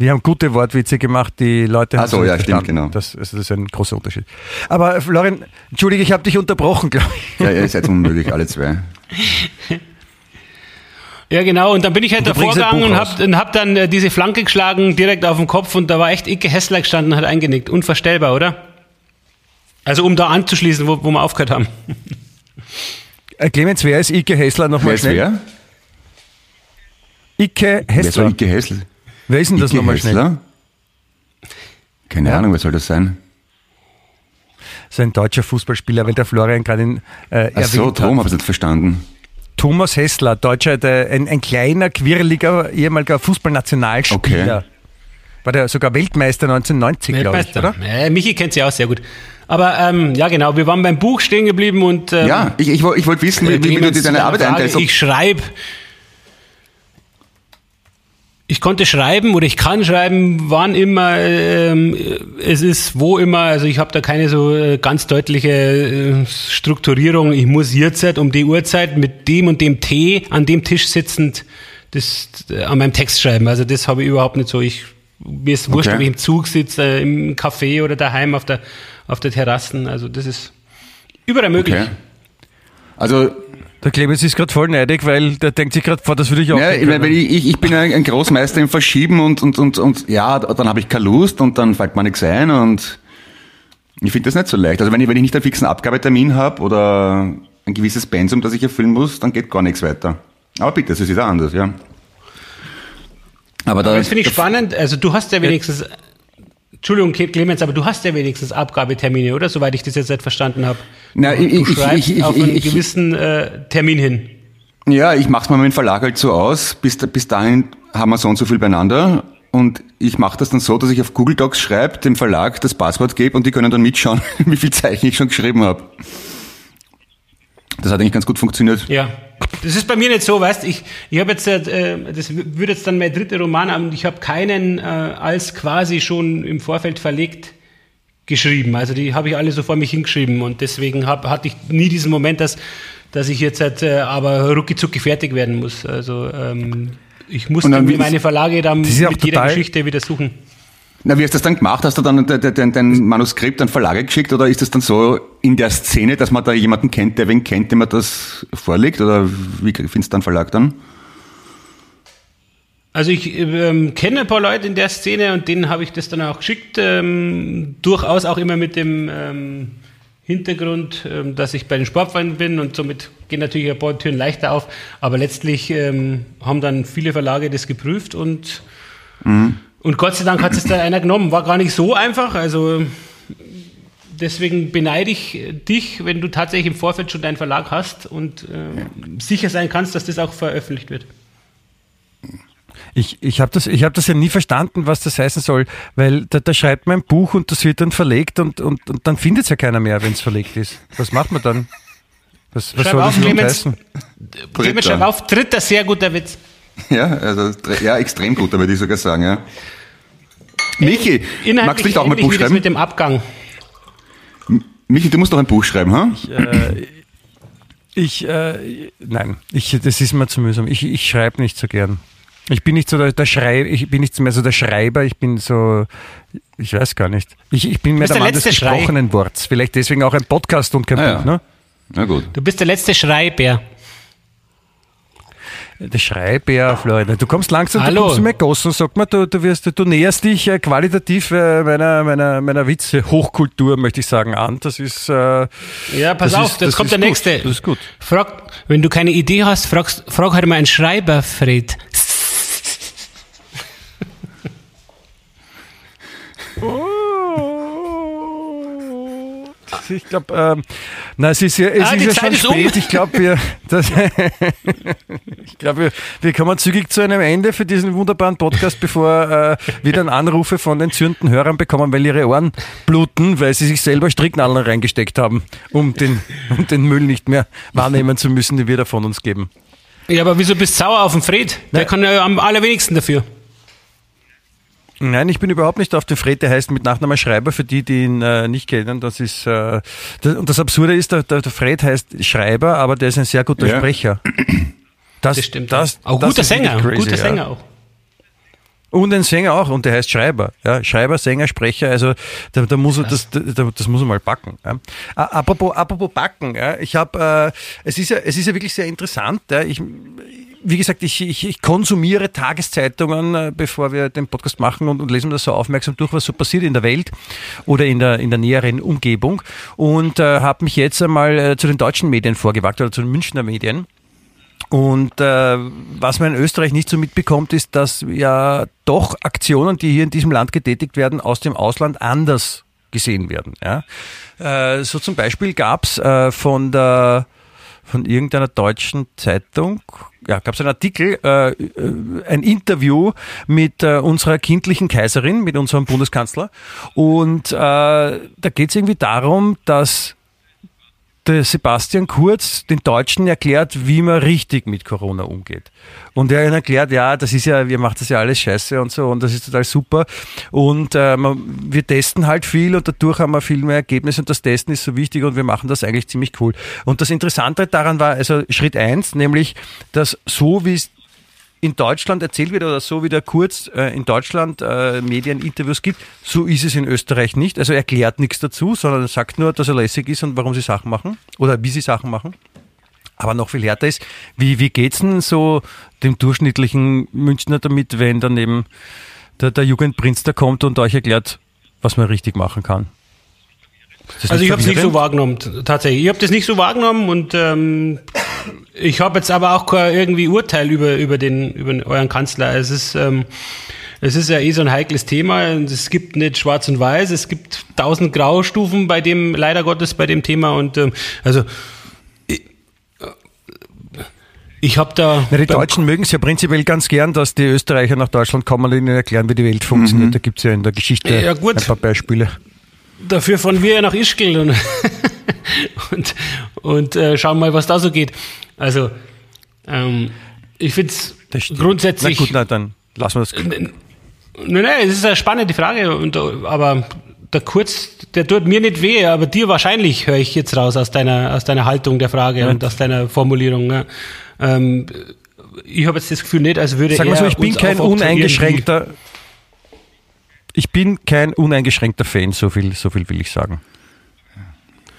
wir haben gute Wortwitze gemacht, die Leute haben
Ach so, ja, stimmt, genau.
Das, also das ist ein großer Unterschied. Aber Florian, entschuldige, ich habe dich unterbrochen, glaube ich.
Ja, ihr seid unmöglich, alle zwei.
Ja, genau. Und dann bin ich halt davor gegangen und habe hab dann äh, diese Flanke geschlagen, direkt auf den Kopf. Und da war echt Icke Hessler gestanden und hat eingenickt. Unvorstellbar, oder? Also um da anzuschließen, wo, wo wir aufgehört haben.
Äh, Clemens, wer ist Icke Hessler nochmal schnell? Wer? Icke Hessler. Wer
ist Icke Hessler?
Wer ist denn das nochmal schnell?
Keine
Ja.
Ahnung, wer soll das sein?
So ein deutscher Fußballspieler, weil der Florian gerade ihn äh,
Ach so,
hat.
habe ich nicht verstanden.
Thomas Hessler, Deutscher, der, ein, ein kleiner, quirliger, ehemaliger Fußballnationalspieler.
Okay.
War der sogar Weltmeister 1990, glaube ich,
Weltmeister.
oder?
Äh, Michi kennt sie auch sehr gut. Aber ähm, ja, genau, wir waren beim Buch stehen geblieben und ähm,
Ja, ich, ich, ich wollte wissen, wie, wie, wie du dir deine Arbeit einteilst.
Ich schreibe. Ich konnte schreiben oder ich kann schreiben, wann immer ähm, es ist, wo immer. Also ich habe da keine so äh, ganz deutliche äh, Strukturierung. Ich muss jetzt um die Uhrzeit mit dem und dem Tee an dem Tisch sitzend das äh, an meinem Text schreiben. Also das habe ich überhaupt nicht so. Ich mir ist wurscht,
Okay.
ob ich im Zug sitze, äh, im Café oder daheim auf der auf der Terrassen. Also das ist überall möglich.
Okay. Also,
Der Clemens ist gerade voll neidig, weil der denkt sich gerade vor, das würde ich auch
ja,
nicht
ich, weil ich, ich, ich bin ein, ein Großmeister im Verschieben und, und, und, und ja, dann habe ich keine Lust und dann fällt mir nichts ein und ich finde das nicht so leicht. Also wenn ich, wenn ich nicht einen fixen Abgabetermin habe oder ein gewisses Pensum, das ich erfüllen muss, dann geht gar nichts weiter. Aber bitte, es ist wieder anders, ja. Aber da,
Aber das finde ich spannend. Also du hast ja wenigstens, Entschuldigung, Clemens, aber du hast ja wenigstens Abgabetermine, oder? Soweit ich das jetzt nicht verstanden habe.
Na,
du
ich- ich-
schreibst
ich- ich-
auf einen gewissen äh, Termin hin.
Ja, ich mache es mal mit dem Verlag halt so aus. Bis, bis dahin haben wir so und so viel beieinander. Und ich mache das dann so, dass ich auf Google Docs schreibe, dem Verlag das Passwort gebe und die können dann mitschauen, wie viel Zeichen ich schon geschrieben habe. Das hat eigentlich ganz gut funktioniert.
Ja. Das ist bei mir nicht so, weißt ich, ich habe jetzt, äh, das wird jetzt dann mein dritter Roman, aber ich habe keinen äh, als quasi schon im Vorfeld verlegt geschrieben. Also die habe ich alle so vor mich hingeschrieben und deswegen hab, hatte ich nie diesen Moment, dass, dass ich jetzt halt, äh, aber rucki zucki fertig werden muss. Also ähm, ich musste
Und
meine Verlage dann mit jeder Geschichte wieder suchen.
Na, wie hast du das dann gemacht? Hast du dann de- de- de- dein Manuskript an Verlage geschickt oder ist das dann so in der Szene, dass man da jemanden kennt, der wen kennt, dem man das vorlegt? Oder wie findest du dann Verlag dann?
Also ich ähm, kenne ein paar Leute in der Szene und denen habe ich das dann auch geschickt, ähm, durchaus auch immer mit dem ähm, Hintergrund, ähm, dass ich bei den Sportfreunden bin und somit gehen natürlich ein paar Türen leichter auf, aber letztlich ähm, haben dann viele Verlage das geprüft und und Gott sei Dank hat es dann einer genommen, war gar nicht so einfach, also deswegen beneide ich dich, wenn du tatsächlich im Vorfeld schon deinen Verlag hast und ähm, sicher sein kannst, dass das auch veröffentlicht wird.
Ich, ich habe das, ich hab das ja nie verstanden, was das heißen soll, weil da, da schreibt man ein Buch und das wird dann verlegt und, und, und dann findet es ja keiner mehr, wenn es verlegt ist. Was macht man dann? Was, was soll
auf,
das
Clemens.
heißen?
Clemens, schreib auf, dritter sehr guter Witz.
Ja, also ja, extrem gut, würde ich sogar sagen, ja. Michi,
Inhaltlich
magst du nicht auch mal ein Buch schreiben?
mit dem Abgang.
Michi, du musst doch ein Buch schreiben, ha?
Ich, äh, nein, ich, das ist mir zu mühsam. Ich, ich schreibe nicht so gern. Ich bin nicht so der, der Schrei, ich bin nicht mehr so der Schreiber, ich bin so, ich weiß gar nicht. Ich, ich bin mehr der
der
Mann des
letzte Schrei.
gesprochenen Worts. Vielleicht deswegen auch ein Podcast und kein
Ah, ja.
Buch, ne?
Na gut.
Du bist der letzte Schreibär.
Der Schreibär, Florian. Du kommst langsam,
Hallo.
du kommst mehr Gossen, sag mal, du, du, wirst, du näherst dich äh, qualitativ äh, meiner, meiner, meiner Witze-Hochkultur, möchte ich sagen, an. Das ist, äh,
Ja, pass
Das
auf,
ist-
jetzt
das
kommt der
gut,
nächste.
das ist gut.
Frag, wenn du keine Idee hast, fragst, frag halt mal einen Schreiber, Fred.
ich glaube, ähm, na, es ist ja, es
Ah,
ist ja
Zeit
schon
ist um.
spät. Ich glaube, wir, das, ich glaube, wir, wir kommen zügig zu einem Ende für diesen wunderbaren Podcast, bevor äh, wir dann Anrufe von entzündeten Hörern bekommen, weil ihre Ohren bluten, weil sie sich selber Stricknadeln reingesteckt haben, um den, um den Müll nicht mehr wahrnehmen zu müssen, den wir da von uns geben.
Ja, aber wieso bist du sauer auf den Fred? Der kann ja am allerwenigsten dafür.
Nein, ich bin überhaupt nicht auf den Fred, der heißt mit Nachnamen Schreiber, für die, die ihn äh, nicht kennen. Das ist, äh, das, und das Absurde ist, der, der Fred heißt Schreiber, aber der ist ein sehr guter
Ja.
Sprecher. Das,
Das stimmt.
Das,
auch
das
guter
ist
Sänger,
crazy,
guter
ja.
Sänger auch.
Und ein Sänger auch, und der heißt Schreiber. Ja, Schreiber, Sänger, Sprecher, also da, da muss er, das, da, das muss er mal backen. Ja. Apropos, apropos backen, ja, ich habe, äh, es ist ja, es ist ja wirklich sehr interessant. Ja, ich, wie gesagt, ich, ich, ich konsumiere Tageszeitungen, äh, bevor wir den Podcast machen und, und lesen das so aufmerksam durch, was so passiert in der Welt oder in der, in der näheren Umgebung und äh, habe mich jetzt einmal äh, zu den deutschen Medien vorgewagt oder zu den Münchner Medien. Und äh, was man in Österreich nicht so mitbekommt, ist, dass ja doch Aktionen, die hier in diesem Land getätigt werden, aus dem Ausland anders gesehen werden. Ja? Äh, so zum Beispiel gab's äh, von der von irgendeiner deutschen Zeitung, ja, gab es einen Artikel, äh, äh, ein Interview mit äh, unserer kindlichen Kaiserin, mit unserem Bundeskanzler. Und äh, da geht es irgendwie darum, dass der Sebastian Kurz den Deutschen erklärt, wie man richtig mit Corona umgeht. Und er erklärt, ja, das ist ja, wir machen das ja alles scheiße und so und das ist total super. Und äh, wir testen halt viel und dadurch haben wir viel mehr Ergebnisse und das Testen ist so wichtig und wir machen das eigentlich ziemlich cool. Und das Interessante daran war, also Schritt eins, nämlich, dass so wie es in Deutschland erzählt wird oder so wie der Kurz äh, in Deutschland äh, Medieninterviews gibt, so ist es in Österreich nicht. Also er erklärt nichts dazu, sondern er sagt nur, dass er lässig ist und warum sie Sachen machen oder wie sie Sachen machen. Aber noch viel härter ist, wie, wie geht's denn so dem durchschnittlichen Münchner damit, wenn dann eben der, der Jugendprinz da kommt und euch erklärt, was man richtig machen kann?
Also ich habe es nicht so wahrgenommen, tatsächlich. Ich habe das nicht so wahrgenommen und ähm, ich habe jetzt aber auch kein irgendwie Urteil über, über, den, über euren Kanzler. Es ist, ähm, es ist ja eh so ein heikles Thema. Es gibt nicht schwarz und weiß, es gibt tausend Graustufen bei dem, leider Gottes, bei dem Thema. Und ähm, also ich, ich habe da.
Na, die Deutschen mögen es ja prinzipiell ganz gern, dass die Österreicher nach Deutschland kommen und ihnen erklären, wie die Welt funktioniert. Mhm. Da gibt es ja in der Geschichte
ja,
ein paar Beispiele.
Dafür fahren wir ja nach Ischgl und, und, und äh, schauen mal, was da so geht. Also, ähm, ich finde es grundsätzlich.
Na gut, na, dann lassen wir das.
Nein, nein, es ist eine spannende Frage, und, aber der Kurz, der tut mir nicht weh, aber dir wahrscheinlich höre ich jetzt raus aus deiner, aus deiner Haltung der Frage ja. und aus deiner Formulierung. Ne? Ähm, ich habe jetzt das Gefühl nicht, als würde
Sag mal so, ich bin kein uneingeschränkter, ich bin kein uneingeschränkter Fan, so viel, so viel will ich sagen.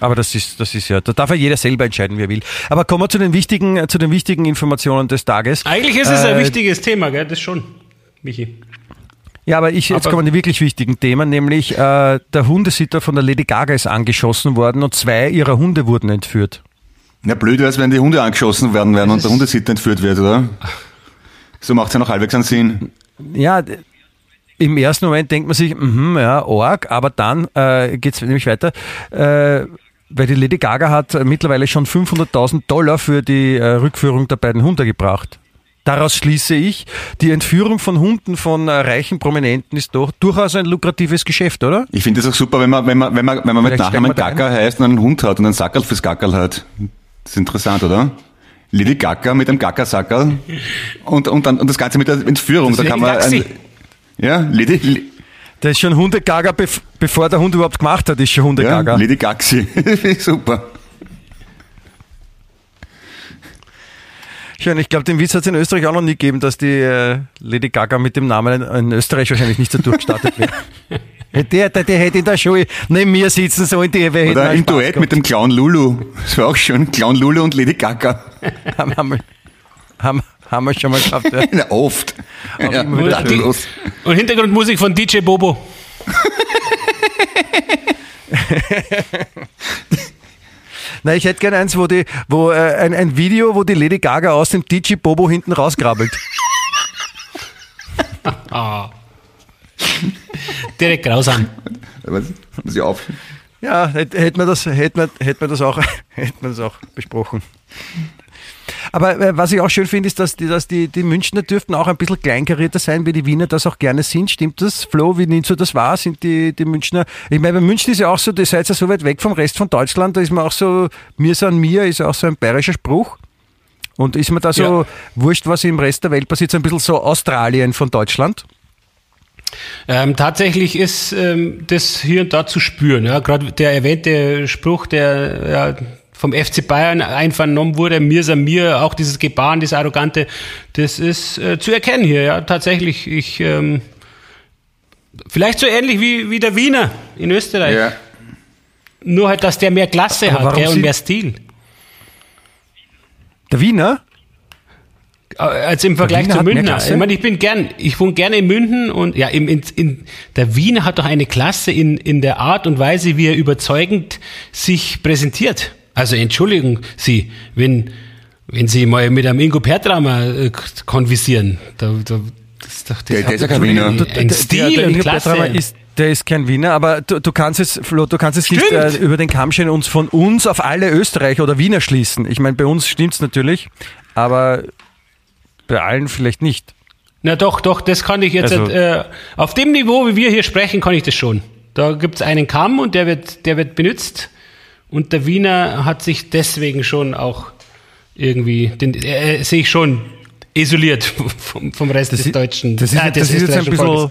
Aber das ist, das ist ja, da darf ja jeder selber entscheiden, wie er will. Aber kommen wir zu den wichtigen, zu den wichtigen Informationen des Tages.
Eigentlich ist es äh, ein wichtiges Thema, gell? Das schon, Michi.
Ja, aber ich, jetzt aber kommen die wirklich wichtigen Themen, nämlich äh, der Hundesitter von der Lady Gaga ist angeschossen worden und zwei ihrer Hunde wurden entführt.
Ja, blöd wäre es, wenn die Hunde angeschossen werden werden und der Hundesitter entführt wird, oder? So macht es ja noch halbwegs einen Sinn.
Ja, im ersten Moment denkt man sich, mh, ja, Org, aber dann äh, geht es nämlich weiter. Äh, weil die Lady Gaga hat mittlerweile schon 500.000 Dollar für die äh, Rückführung der beiden Hunde gebracht. Daraus schließe ich, die Entführung von Hunden von äh, reichen Prominenten ist doch durchaus ein lukratives Geschäft, oder?
Ich finde es auch super, wenn man, wenn man, wenn man, wenn man mit Nachnamen Gaga heißt und einen Hund hat und einen Sackerl fürs Gackerl hat. Das ist interessant, oder? Lady Gaga mit einem Gackersackerl und, und, dann, und das Ganze mit der Entführung. Da kann man ein, ja, Lady,
der ist schon Hundegaga, bevor der Hund überhaupt gemacht hat, ist schon Hundegaga.
Ja, Lady Gaxi. Super.
Schön, ich glaube, den Witz hat es in Österreich auch noch nie gegeben, dass die äh, Lady Gaga mit dem Namen in Österreich wahrscheinlich nicht so durchgestartet wird. Der, der, der hätte in der Schule neben mir sitzen sollen, die
Oder im Duett gehabt. mit dem Clown Lulu. Das war auch schön. Clown Lulu und Lady Gaga.
haben, haben, wir schon mal gehabt. Ja.
Na, oft.
Ja, die, und Hintergrundmusik von DJ Bobo.
Na, ich hätte gerne eins, wo, die, wo äh, ein, ein Video, wo die Lady Gaga aus dem DJ Bobo hinten rauskrabbelt.
oh. Direkt grausam.
Was? Muss ich auf?
Ja, hätte hätt man, das, hätt man, hätt man, das auch, hätt man das auch besprochen. Aber äh, was ich auch schön finde, ist, dass, die, dass die, die Münchner dürften auch ein bisschen kleinkarierter sein, wie die Wiener das auch gerne sind. Stimmt das, Flo? Wie nimmst du das wahr? Sind die, die Münchner, ich meine, bei München ist ja auch so, ihr seid ja so weit weg vom Rest von Deutschland, da ist man auch so, mir san mir, ist ja auch so ein bayerischer Spruch. Und ist man da so ja. wurscht, was im Rest der Welt passiert, so ein bisschen so Australien von Deutschland?
Ähm, tatsächlich ist ähm, das hier und da zu spüren. Ja. Gerade der erwähnte Spruch, der ja, vom FC Bayern einvernommen wurde, mir sei mir, auch dieses Gebaren, dieses Arrogante, das ist äh, zu erkennen hier, ja, tatsächlich. Ich, ähm, vielleicht so ähnlich wie, wie der Wiener in Österreich. Ja. Nur halt, dass der mehr Klasse Aber hat, gell, und mehr Stil.
Der Wiener?
Äh, als im Vergleich zu Münchner. Ich meine, ich bin gern, ich wohne gerne in München und ja, in, in, in, der Wiener hat doch eine Klasse in, in der Art und Weise, wie er überzeugend sich präsentiert. Also entschuldigen Sie, wenn, Wenn Sie mal mit einem Ingo Pertramer äh, konvisieren, da, da, das ist doch das
Der- der ist kein Wiener.
ein,
der-
Stil
der
und Klasse.
Ist, der ist kein Wiener, aber du, du kannst es, Flo, du kannst es nicht
Stimmt.
äh, über den Kamm scheren uns von uns auf alle Österreicher oder Wiener schließen. Ich meine, bei uns stimmt's natürlich, aber bei allen vielleicht nicht.
Na doch, doch, das kann ich jetzt,
Also-
äh, auf dem Niveau, wie wir hier sprechen, kann ich das schon. Da gibt's einen Kamm und der wird, der wird benutzt. Und der Wiener hat sich deswegen schon auch irgendwie, den, äh, sehe ich schon isoliert vom, vom Rest des
i-
Deutschen.
Das ist,
äh,
das
des
ist jetzt ein bisschen.
Volkes.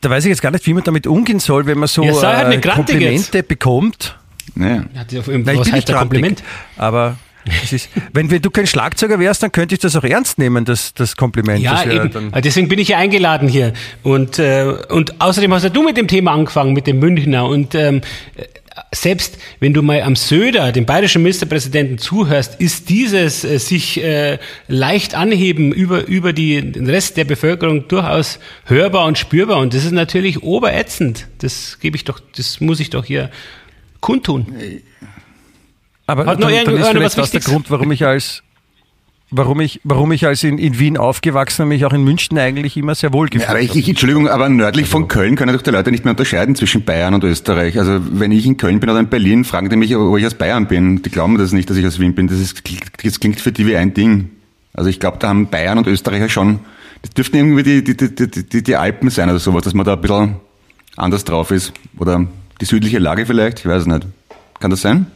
Da weiß ich jetzt gar nicht, wie man damit umgehen soll, wenn man so
Ja, halt
äh, Komplimente bekommt.
Ja.
Ja,
Nein, ich bin nicht
Kompliment?
Aber es ist, wenn, wenn du kein Schlagzeuger wärst, dann könnte ich das auch ernst nehmen, das, das Kompliment.
Ja,
das
eben.
dann-
Deswegen bin ich ja eingeladen hier. Und, äh, und außerdem hast ja du mit dem Thema angefangen, mit dem Münchner. Und ähm, äh, selbst wenn du mal am Söder, dem bayerischen Ministerpräsidenten, zuhörst, ist dieses äh, sich äh, leicht anheben über, über die, den Rest der Bevölkerung durchaus hörbar und spürbar. Und das ist natürlich oberätzend. Das gebe ich doch, das muss ich doch hier kundtun.
Aber
Hat
dann, dann ist vielleicht
was
das der? Grund, warum ich als warum ich, warum ich als in, in Wien aufgewachsen und mich auch in München eigentlich immer sehr wohl gefühlt
Ja, aber ich,
habe.
ich, Entschuldigung, aber nördlich von Köln können doch die Leute nicht mehr unterscheiden zwischen Bayern und Österreich. Also wenn ich in Köln bin oder in Berlin, fragen die mich, ob ich aus Bayern bin. Die glauben das nicht, dass ich aus Wien bin. Das, ist, das klingt für die wie ein Ding. Also ich glaube, da haben Bayern und Österreicher schon, das dürften irgendwie die, die, die, die, die, die Alpen sein oder sowas, dass man da ein bisschen anders drauf ist. Oder die südliche Lage vielleicht, ich weiß es nicht. Kann das sein?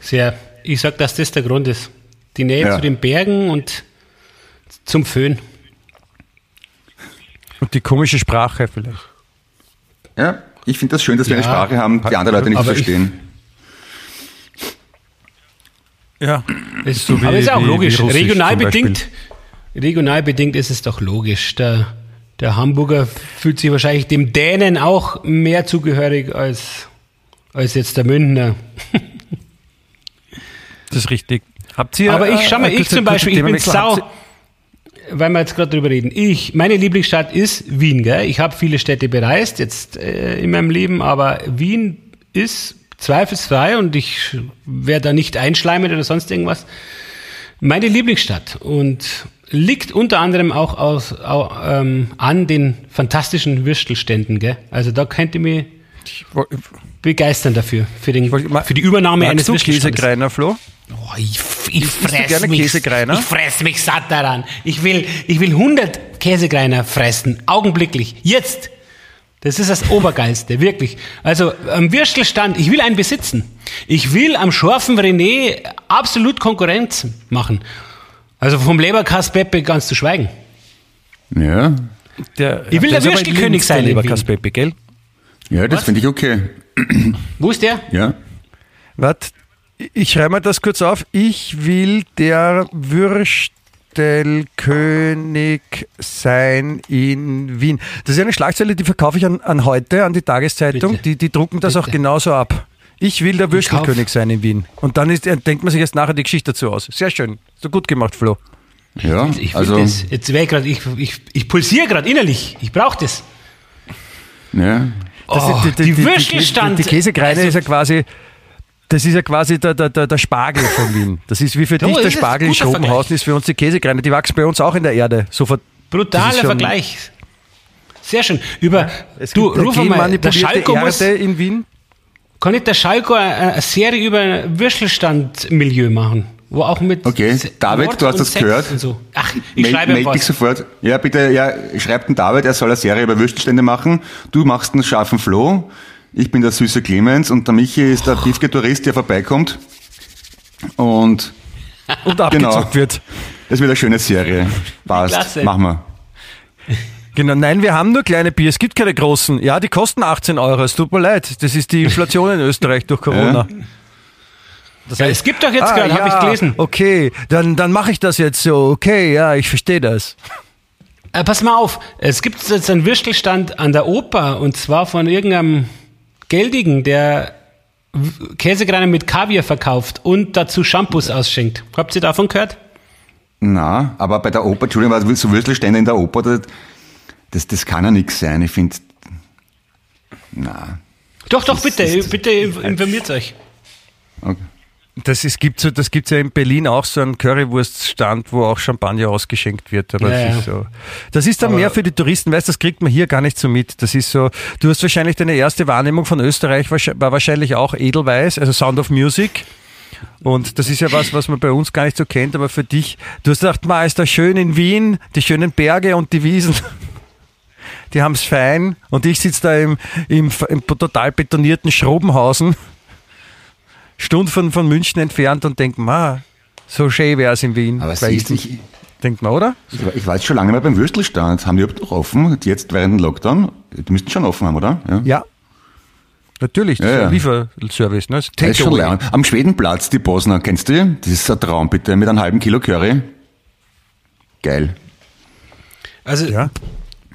Sehr, ich sag, dass das der Grund ist. Die Nähe
Ja.
zu den Bergen und zum Föhn.
Und die komische Sprache vielleicht.
Ja, ich finde das schön, dass wir eine
Ja.
Sprache haben, die andere Leute nicht
Aber ich-
verstehen.
Ja.
Ist,
So wie-
aber ist auch
wie-
logisch.
wie
regional bedingt, regional bedingt ist es doch logisch. Der, der Hamburger fühlt sich wahrscheinlich dem Dänen auch mehr zugehörig als, als jetzt der Münchner.
Das ist richtig. Habt ihr.
Aber ich schau mal,
äh,
ich zum Beispiel, ich bin sau, weil wir jetzt gerade drüber reden. Ich, meine Lieblingsstadt ist Wien, gell? Ich habe viele Städte bereist jetzt äh, in meinem Leben, aber Wien ist zweifelsfrei und ich werde da nicht einschleimen oder sonst irgendwas. Meine Lieblingsstadt und liegt unter anderem auch aus, au, ähm, an den fantastischen Würstelständen, gell? Also da könnt ihr mich
ihr-
begeistern dafür, für, den, für die Übernahme eines
du. Käsekreiner, Flo?
Oh, ich, ich fress
gerne
mich,
Käsekreiner?
Ich fress mich satt daran. Ich will, ich will 100 Käsekreiner fressen, augenblicklich, jetzt. Das ist das Obergeilste, wirklich. Also am Würstelstand, ich will einen besitzen. Ich will am scharfen René absolut Konkurrenz machen. Also vom Leberkass Peppe ganz zu schweigen.
Ja,
Der,
Ich will
der
der Würstelkönig sein
Der
in
Leberkaspeppe, gell?
ja, das finde ich okay.
Wo ist der?
Ja.
Warte, ich schreibe mal das kurz auf. Ich will der Würstelkönig sein in Wien. Das ist eine Schlagzeile, die verkaufe ich an, an heute, an die Tageszeitung.
Bitte.
Die, die drucken das auch
Bitte.
genauso ab. Ich will der Würstelkönig sein in Wien. Und dann ist, denkt man sich jetzt nachher die Geschichte dazu aus. Sehr schön. So gut gemacht, Flo.
Ja,
Ich will
also,
das. Jetzt wäre grad, ich, ich, ich pulsiere gerade innerlich. Ich brauche das.
ja.
Das
Oh,
ist-
die Würstelstand-
Die, die Käsekreine
also-
ist ja quasi. Das ist ja quasi der, der, der, der Spargel von Wien. Das ist wie für
Ja,
dich der Spargel in Schrobenhausen ist für uns die Käsekreine. Die wachsen bei uns auch in der Erde. So ver-
Brutaler Vergleich. Sehr schön. Über,
Es
du, ruf mal, der Schalko muss,
in Wien.
kann nicht der Schalko eine, eine Serie über Würstelstand-Milieu machen? Wo auch mit
Okay, David,
Mord
du hast das
Sex
gehört.
So. Ach, ich
Meld,
schreibe
meld dich sofort. Ja, bitte, ja, schreibt den David, er soll eine Serie über Würstelstände machen. Du machst einen scharfen Flo. Ich bin der süße Clemens und der Michi ist der piefke Tourist, der vorbeikommt. Und
Und abgezockt
Genau.
wird.
das wird eine schöne Serie. Passt.
Klasse.
Machen wir.
Genau, nein, wir haben nur kleine Bier, es gibt keine großen. Ja, die kosten 18 Euro, es tut mir leid. Das ist die Inflation in Österreich durch Corona. Das
Ja, es gibt doch jetzt
Ah,
gerade, habe ich gelesen.
Okay, dann, dann mache ich das jetzt so. Okay, ja, ich verstehe das.
Äh, pass mal auf, es gibt jetzt einen Würstelstand an der Oper und zwar von irgendeinem Geldigen, der Käsekreiner mit Kaviar verkauft und dazu Shampoos ausschenkt. Habt ihr davon gehört?
Na, aber bei der Oper, Entschuldigung, was so Würstelstände in der Oper, das, das, das kann ja nichts sein. Ich finde, na.
Doch, doch,
Das-
bitte,
das-
bitte informiert euch.
Okay.
Das ist, gibt so, das gibt's ja in Berlin auch so einen Currywurststand, wo auch Champagner ausgeschenkt wird. Aber
Ja,
das ist so. Das ist dann
Aber-
mehr für die Touristen, weißt, das kriegt man hier gar nicht so mit. Das ist so. Du hast wahrscheinlich deine erste Wahrnehmung von Österreich war wahrscheinlich auch Edelweiß, also Sound of Music. Und das ist ja was, was man bei uns gar nicht so kennt, aber für dich, du hast gedacht, ma, ist da schön in Wien, die schönen Berge und die Wiesen. Die haben's fein. Und ich sitze da im, im, im total betonierten Schrobenhausen Stunden von, von München entfernt und denkt, ma, so schön wäre es in Wien.
Aber siehst
ich, denkt man, oder?
ich, war- ich jetzt schon lange mal beim Würstelstand. Haben die überhaupt noch offen? Jetzt während dem Lockdown? Die müssten schon offen haben, oder? Ja.
Ja. Natürlich, das
Ja,
ist
ja.
ein Lieferservice. Ne? Das
ist schon lang. Am Schwedenplatz, die Bosner, kennst du die? Das ist ein Traum, bitte, mit einem halben Kilo Curry. Geil.
Also
Ja.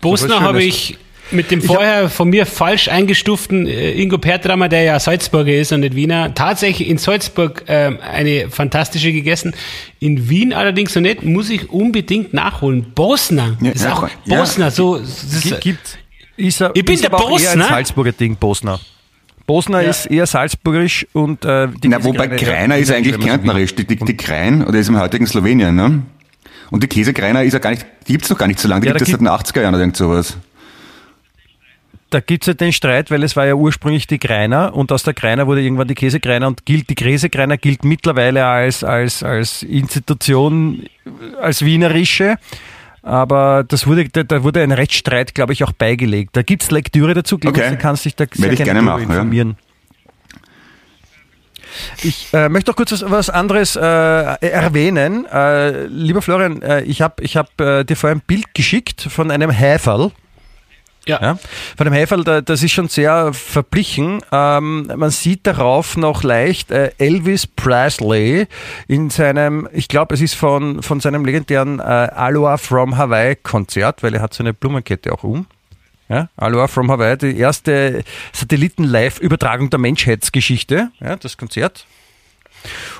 Bosner habe ich mit dem vorher von mir falsch eingestuften äh, Ingo Pertrammer, der ja Salzburger ist und nicht Wiener, tatsächlich in Salzburg ähm, eine fantastische gegessen. In Wien allerdings noch nicht, muss ich unbedingt nachholen. Bosner,
Ja,
ist
ja,
auch
ja.
Bosner, so. Das
Gibt, gibt, ist er,
Ich bin
ist
der Bosner.
Salzburger Ding, Bosner. Bosner
Ja.
ist eher salzburgerisch und äh, die
Na, wobei Greiner ist eigentlich kärntnerisch. Die, die, die Krein, oder ist im heutigen Slowenien, ne? Und die Käsekreiner ist ja gar nicht, die gibt's noch gar nicht so lange. Die
Ja,
gibt es seit den 80er Jahren oder irgend sowas.
Da gibt's ja den Streit, weil es war ja ursprünglich die Greiner und aus der Greiner wurde irgendwann die Käsekreiner und gilt die Käsekreiner gilt mittlerweile als, als, als Institution, als wienerische. Aber das wurde, da, da wurde ein Rechtsstreit, glaube ich, auch beigelegt. Da gibt's Lektüre dazu, glaube
Okay.
ich, kannst dich da sehr
gerne
drüber
machen, ja.
informieren. Ich äh, möchte noch kurz was, was anderes äh, erwähnen. Äh, lieber Florian, äh, ich habe ich hab, äh, dir vorher ein Bild geschickt von einem Häferl.
Ja.
Ja? Von dem Heferl, da, das ist schon sehr verblichen. Ähm, man sieht darauf noch leicht äh, Elvis Presley in seinem, ich glaube, es ist von, von seinem legendären äh, Aloha from Hawaii Konzert, weil er hat so eine Blumenkette auch um. Ja, Aloha from Hawaii, die erste Satelliten-Live-Übertragung der Menschheitsgeschichte, ja, das Konzert.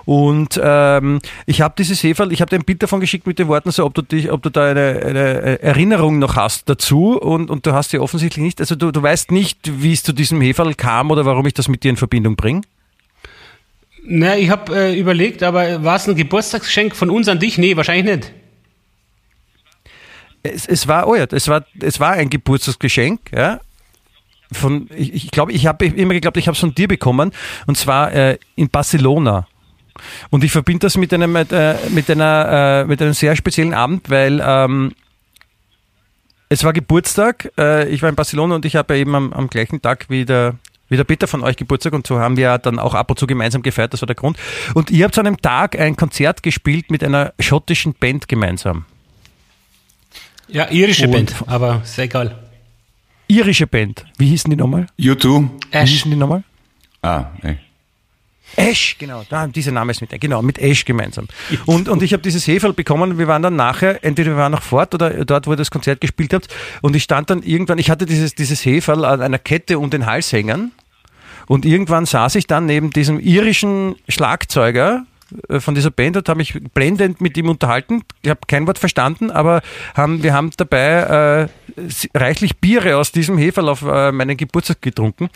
Und ähm, ich habe dieses Heferl, ich habe dir ein Bild davon geschickt mit den Worten, so ob du dich, ob du da eine, eine Erinnerung noch hast dazu und, und du hast sie offensichtlich nicht. Also du, du weißt nicht, wie es zu diesem Heferl kam oder warum ich das mit dir in Verbindung bringe.
Na, ich habe äh, überlegt, aber war es ein Geburtstagsgeschenk von uns an dich? Nee, wahrscheinlich nicht.
Es, es war, oh ja, es war, es war ein Geburtstagsgeschenk, ja. Von, ich ich glaube, ich habe immer geglaubt, ich habe es von dir bekommen und zwar äh, in Barcelona. Und ich verbinde das mit einem, mit, äh, mit, einer, äh, mit einem sehr speziellen Abend, weil ähm, es war Geburtstag, äh, ich war in Barcelona und ich habe ja eben am, am gleichen Tag wie der, wie der Peter von euch Geburtstag und so haben wir ja dann auch ab und zu gemeinsam gefeiert, das war der Grund. Und ihr habt an einem Tag ein Konzert gespielt mit einer schottischen Band gemeinsam.
Ja, irische
Und-
Band, aber ist egal.
Irische Band. Wie hießen die nochmal?
U2.
Wie hießen die nochmal?
Ah, ey.
Ash, genau, da, dieser Name ist mit, genau, mit Ash gemeinsam. Und, und ich habe dieses Heferl bekommen, wir waren dann nachher, entweder wir waren noch fort oder dort, wo ihr das Konzert gespielt habt. Und ich stand dann irgendwann, ich hatte dieses, dieses Heferl an einer Kette um den Hals hängen. Und irgendwann saß ich dann neben diesem irischen Schlagzeuger von dieser Band und habe mich blendend mit ihm unterhalten. Ich habe kein Wort verstanden, aber haben, wir haben dabei äh, reichlich Biere aus diesem Heferl auf äh, meinen Geburtstag getrunken.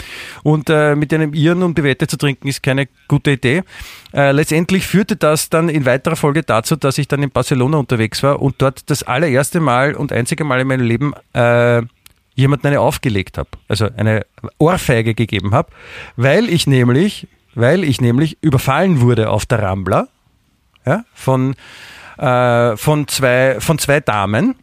Und äh, mit einem Iren um die Wette zu trinken, ist keine gute Idee. Äh, letztendlich führte das dann in weiterer Folge dazu, dass ich dann in Barcelona unterwegs war und dort das allererste Mal und einzige Mal in meinem Leben äh, jemanden eine aufgelegt habe, also eine Ohrfeige gegeben habe, weil ich nämlich, weil ich nämlich überfallen wurde auf der Rambla ja, von, äh, von, zwei, von zwei Damen.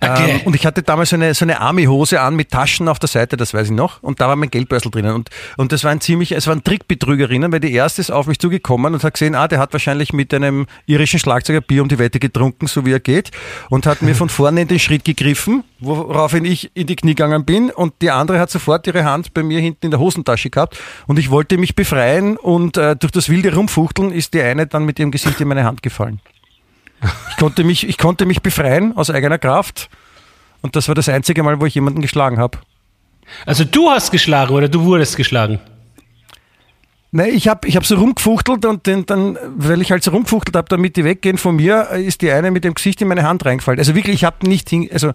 Okay.
Ähm, und ich hatte damals so eine, so eine Army-Hose an mit Taschen auf der Seite, das weiß ich noch. Und da war mein Geldbörsel drinnen. Und, und das waren ziemlich, es waren Trickbetrügerinnen, weil die erste ist auf mich zugekommen und hat gesehen, ah, der hat wahrscheinlich mit einem irischen Schlagzeuger Bier um die Wette getrunken, so wie er geht. Und hat mir von vorne in den Schritt gegriffen, woraufhin ich in die Knie gegangen bin. Und die andere hat sofort ihre Hand bei mir hinten in der Hosentasche gehabt. Und ich wollte mich befreien und äh, durch das wilde Rumfuchteln ist die eine dann mit ihrem Gesicht in meine Hand gefallen. Ich konnte mich, ich konnte mich befreien aus eigener Kraft. Und das war das einzige Mal, wo ich jemanden geschlagen habe.
Also du hast geschlagen oder du wurdest geschlagen?
Nein, ich habe ich hab so rumgefuchtelt und den, dann, weil ich halt so rumgefuchtelt habe, damit die weggehen von mir, ist die eine mit dem Gesicht in meine Hand reingefallen. Also wirklich, ich habe nicht hin, also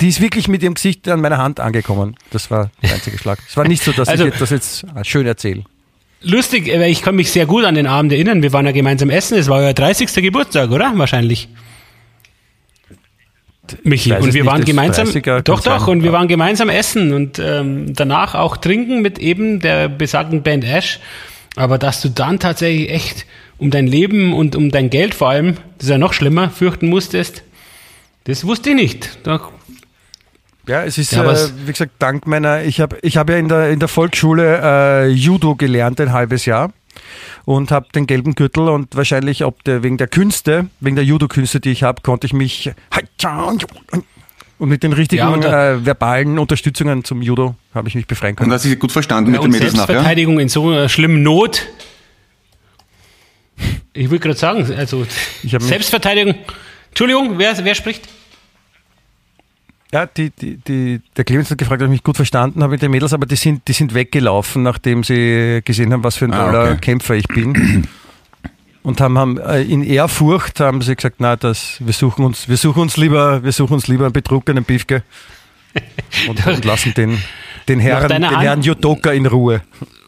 die ist wirklich mit ihrem Gesicht an meiner Hand angekommen. Das war der einzige Schlag. Es war nicht so, dass
Also-
ich das jetzt schön erzähle.
Lustig, weil ich kann mich sehr gut an den Abend erinnern. Wir waren ja gemeinsam essen. Es war euer 30. Geburtstag, oder? Wahrscheinlich. Michi. Und wir
nicht,
waren gemeinsam,
30er kann
doch, doch, und wir waren gemeinsam essen und ähm, danach auch trinken mit eben der besagten Band Ash. Aber dass du dann tatsächlich echt um dein Leben und um dein Geld vor allem, das ist ja noch schlimmer, fürchten musstest, das wusste ich nicht. Da,
Ja, es ist,
Ja,
äh, wie gesagt, dank meiner, ich habe ich hab ja in der, in der Volksschule äh, Judo gelernt, ein halbes Jahr. Und habe den gelben Gürtel und wahrscheinlich ob der, wegen der Künste, wegen der Judo-Künste, die ich habe, konnte ich mich und mit den richtigen
Ja, und da-
äh, verbalen Unterstützungen zum Judo habe ich mich befreien
Und
können.
hast du dich gut verstanden mit
und
den Mädels nachher?
Selbstverteidigung in so einer schlimmen Not. Ich will gerade sagen, also Selbstverteidigung. Entschuldigung, wer, wer spricht?
Ja, die, die, die, der Clemens hat gefragt, ob ich mich gut verstanden habe mit den Mädels, aber die sind, die sind weggelaufen, nachdem sie gesehen haben, was für ein
Ah,
toller
okay.
Kämpfer ich bin. Und haben, haben äh, in Ehrfurcht haben sie gesagt, na, das, wir suchen uns, wir suchen uns lieber, wir suchen uns lieber einen betrunkenen Biefke und, und lassen den, den Herrn, den Herrn Judoka in Ruhe.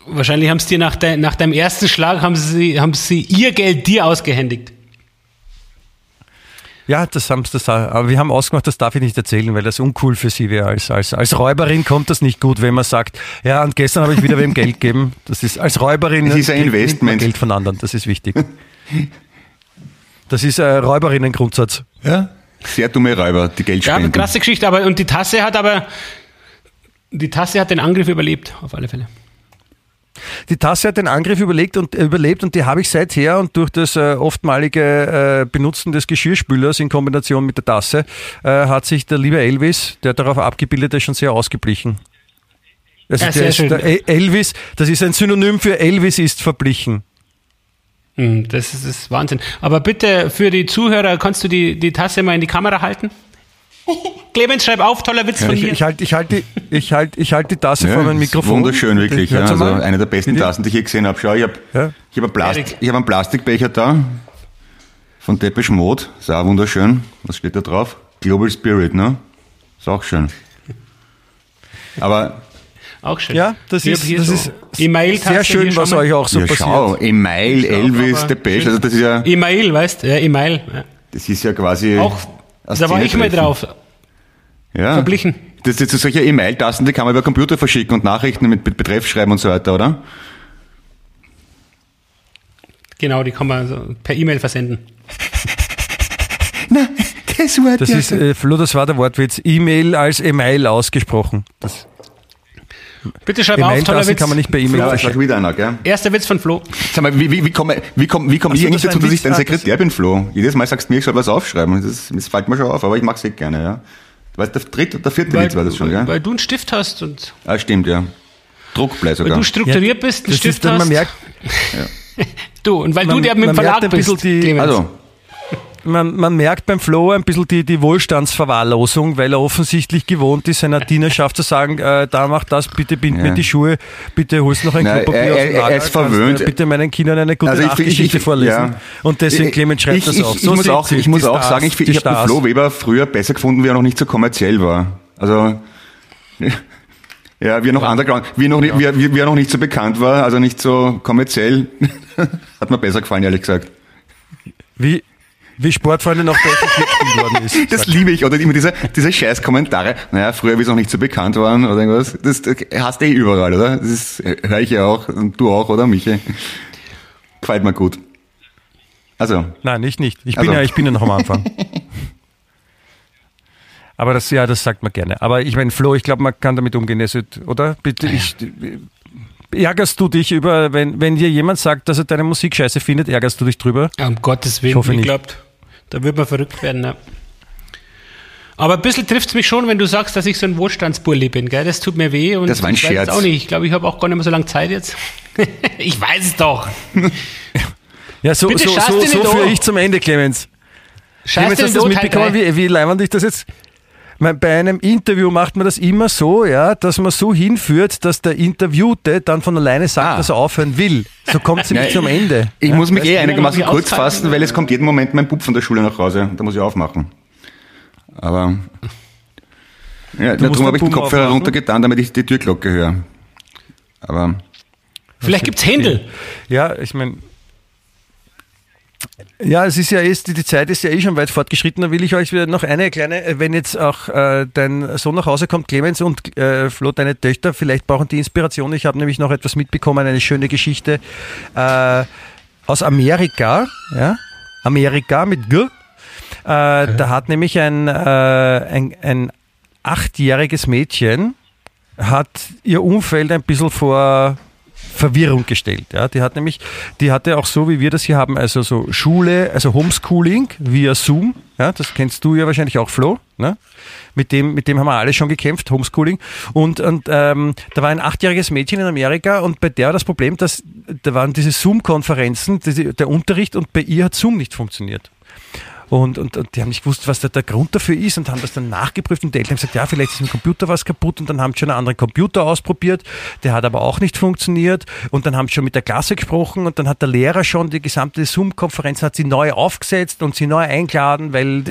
Wahrscheinlich haben sie dir nach, de, nach deinem ersten Schlag haben sie, haben sie ihr Geld dir ausgehändigt.
Ja, das haben sie das, aber wir haben ausgemacht, das darf ich nicht erzählen, weil das uncool für sie wäre. Als, als, als Räuberin kommt das nicht gut, wenn man sagt, ja, und gestern habe ich wieder wem Geld gegeben. Das ist als Räuberin
Es ist ein Investment.
Geld von anderen, das ist wichtig. Das ist ein Räuberinnen-Grundsatz.
Ja. Sehr dumme Räuber, die Geld
Ja,
spenden.
krasse Geschichte, aber und die Tasse hat aber die Tasse hat den Angriff überlebt, auf alle Fälle.
Die Tasse hat den Angriff überlegt und, äh, überlebt und die habe ich seither und durch das äh, oftmalige äh, Benutzen des Geschirrspülers in Kombination mit der Tasse äh, hat sich der liebe Elvis, der darauf abgebildet ist, schon sehr ausgeblichen. Also
Ja, sehr schön.
El- Elvis, das ist ein Synonym für Elvis ist verblichen.
Hm, Das ist, das ist Wahnsinn. Aber bitte für die Zuhörer, kannst du die, die Tasse mal in die Kamera halten? Clemens, schreib auf, toller Witz von
Ich,
mir.
ich halte ich halt die, ich halt, ich halt die Tasse
Ja,
vor meinem Mikrofon.
Wunderschön, wirklich. Ja, also eine der besten
Bitte?
Tassen, die ich je gesehen habe. Schau, ich habe
Ja.
ich hab einen, Plast ich hab einen Plastikbecher da von Depeche Mode. Ist auch wunderschön. Was steht da drauf? Global Spirit, ne? Ist auch schön. Aber
Auch schön.
Ja, das
Ich
ist, das
so
ist
E-Mail-Tasse
sehr schön,
hier
was euch auch so
ja,
passiert.
schau, Email, Elvis, Depeche, also das ist ja,
E-Mail, weißt du? Ja, E-Mail. Ja.
das ist ja quasi.
Auch, da war ich mal drauf.
Ja.
Verblichen.
Das, das sind solche E-Mail-Tasten, die kann man über Computer verschicken und Nachrichten mit, mit Betreff schreiben und so weiter, oder?
Genau, die kann man per E-Mail versenden.
Na, das Wort
Das ist, äh, Flo, das war der Wortwitz. E-Mail als E-Mail ausgesprochen. Das
Bitte schreib auf, toller Witz.
kann man nicht per E-Mail
ja, sag wieder einer, gell?
Erster Witz von Flo.
Sag mal, wie, wie, wie komme wie komm, wie komm ich eigentlich
das
dazu, dass ich dein
Witz. Ah,
Sekretär bin, Flo? Jedes Mal sagst du mir, ich soll was aufschreiben. Das, das fällt mir schon auf, aber ich mach's eh gerne, ja. Du weißt, der dritte oder vierte Witz war das schon,
weil,
gell?
weil du einen Stift hast und
Ah, stimmt, ja. Druckblei
weil
sogar.
du strukturiert bist, einen Stift hast.
man merkt,
du, und weil
man-
du der mit dem Verlag bist,
bisschen die-
Clemens.
Also,
man, man merkt beim Flo ein bisschen die, die Wohlstandsverwahrlosung, weil er offensichtlich gewohnt ist, seiner Dienerschaft zu sagen, äh, da mach das, bitte bind
Ja.
mir die Schuhe, bitte holst noch ein
Nein,
Klopapier
er-
aus
er-
dem
er
Lager,
ist
kannst,
verwöhnt.
bitte meinen Kindern eine gute
Also ich-
Nachtgeschichte
ich- ich-
vorlesen.
ja.
Und deswegen, Clemens, schreibt
ich,
das
ich,
auf.
Ich,
So
muss
sind
auch, ich muss
die
auch
Stars,
sagen, ich, ich habe
Stars.
Flo Weber früher besser gefunden, wie er noch nicht so kommerziell war. Also, ja, wie er noch Underground, wie er noch, nicht- er- wie, wie er noch nicht so bekannt war, also nicht so kommerziell, hat mir besser gefallen, ehrlich gesagt.
Wie, wie Sportfreunde noch deutlich gespielt worden ist.
Das liebe ich, oder immer diese, diese scheiß Kommentare. Naja, früher, wie es noch nicht so bekannt waren, oder irgendwas. Das, das hast du eh überall, oder? Das ist, höre ich ja auch, und du auch, oder, Michi? Gefällt mir gut. Also,
Nein, ich nicht. Ich bin
Also.
ja, ich bin ja noch am Anfang. Aber das, ja, das sagt man gerne. Aber ich meine, Flo, ich glaube, man kann damit umgehen, oder? Bitte, ich, ärgerst du dich über, wenn, wenn dir jemand sagt, dass er deine Musik scheiße findet, ärgerst du dich drüber?
Ja, um Gottes Willen,
Ich hoffe
ich
nicht.
glaube, da wird man verrückt werden. Ja. Aber ein bisschen trifft es mich schon, wenn du sagst, dass ich so ein Wohlstandsbully bin. Gell? Das tut mir weh. Und
Das war ein
ich weiß
Scherz.
es auch nicht. Ich glaube, ich habe auch gar nicht mehr so lange Zeit jetzt. ich weiß es doch.
Ja, so,
Bitte
so, so, so führe ich zum Ende, Clemens.
Scheiß
Clemens, hast du das mitbekommen, wie, wie leibend ich das jetzt... Mein- Bei einem Interview macht man das immer so, ja, dass man so hinführt, dass der Interviewte dann von alleine sagt,
Ah.
dass er aufhören will. So kommt es nämlich
Ja,
zum Ende.
ich
ja?
muss mich eh einigermaßen kurz fassen, weil es kommt jeden Moment mein Bub von der Schule nach Hause. Da muss ich aufmachen. Aber, ja, darum
den
habe ich den Kopfhörer
aufmachen?
runtergetan, damit ich die Türglocke höre. Aber,
Vielleicht gibt es Händel.
Ja, ich meine, ja, es ist ja ist, die Zeit ist ja eh schon weit fortgeschritten. Da will ich euch noch eine kleine, äh, wenn jetzt auch äh, dein Sohn nach Hause kommt, Clemens und äh, Flo, deine Töchter, vielleicht brauchen die Inspiration. Ich habe nämlich noch etwas mitbekommen, eine schöne Geschichte äh, aus Amerika. Ja? Amerika mit G. Äh, Da hat nämlich ein, äh, ein, ein achtjähriges Mädchen hat ihr Umfeld ein bisschen vor Verwirrung gestellt. Ja, die hat nämlich, die hatte auch so, wie wir das hier haben, also so Schule, also Homeschooling via Zoom. Ja, das kennst du ja wahrscheinlich auch, Flo. Ne? Mit dem, mit dem haben wir alle schon gekämpft, Homeschooling. Und, und ähm, da war ein achtjähriges Mädchen in Amerika und bei der war das Problem, dass da waren diese Zoom-Konferenzen, der Unterricht und bei ihr hat Zoom nicht funktioniert. Und, und, und die haben nicht gewusst, was da der Grund dafür ist und haben das dann nachgeprüft und die Eltern haben gesagt, ja, vielleicht ist im Computer was kaputt und dann haben sie schon einen anderen Computer ausprobiert, der hat aber auch nicht funktioniert und dann haben sie schon mit der Klasse gesprochen und dann hat der Lehrer schon die gesamte Zoom-Konferenz hat sie neu aufgesetzt und sie neu eingeladen, weil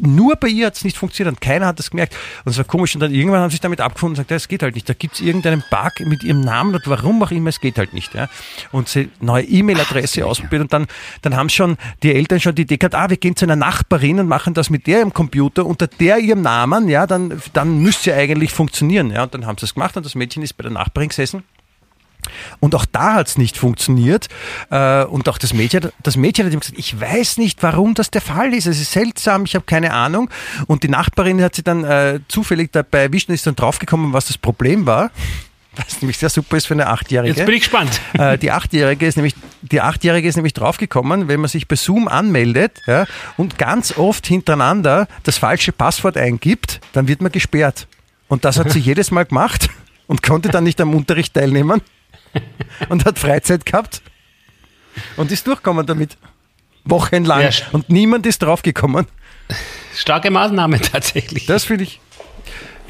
nur bei ihr hat es nicht funktioniert und keiner hat das gemerkt und es war komisch und dann irgendwann haben sie sich damit abgefunden und gesagt, ja, es geht halt nicht, da gibt es irgendeinen Bug mit ihrem Namen und warum auch immer, es geht halt nicht. Ja. Und sie neue E-Mail-Adresse ausprobiert und dann, dann haben schon die Eltern schon die Idee gehabt, ah, wir gehen zu einer Nachbarin und machen das mit im Computer unter der ihrem Namen, ja, dann, dann müsste ja eigentlich funktionieren. Ja, und dann haben sie es gemacht und das Mädchen ist bei der Nachbarin gesessen. Und auch da hat es nicht funktioniert. Äh, und auch das Mädchen, das Mädchen hat ihm gesagt, ich weiß nicht, warum das der Fall ist. Es ist seltsam, ich habe keine Ahnung. Und die Nachbarin hat sie dann äh, zufällig dabei erwischt und ist dann draufgekommen, was das Problem war was nämlich sehr super ist für eine Achtjährige.
Jetzt bin ich gespannt.
Äh, die Achtjährige ist nämlich, die Achtjährige ist nämlich draufgekommen, wenn man sich bei Zoom anmeldet ja, und ganz oft hintereinander das falsche Passwort eingibt, dann wird man gesperrt. Und das hat sie jedes Mal gemacht und konnte dann nicht am Unterricht teilnehmen und hat Freizeit gehabt und ist durchgekommen damit. Wochenlang.
Ja.
Und niemand ist draufgekommen.
Starke Maßnahme tatsächlich.
Das finde ich,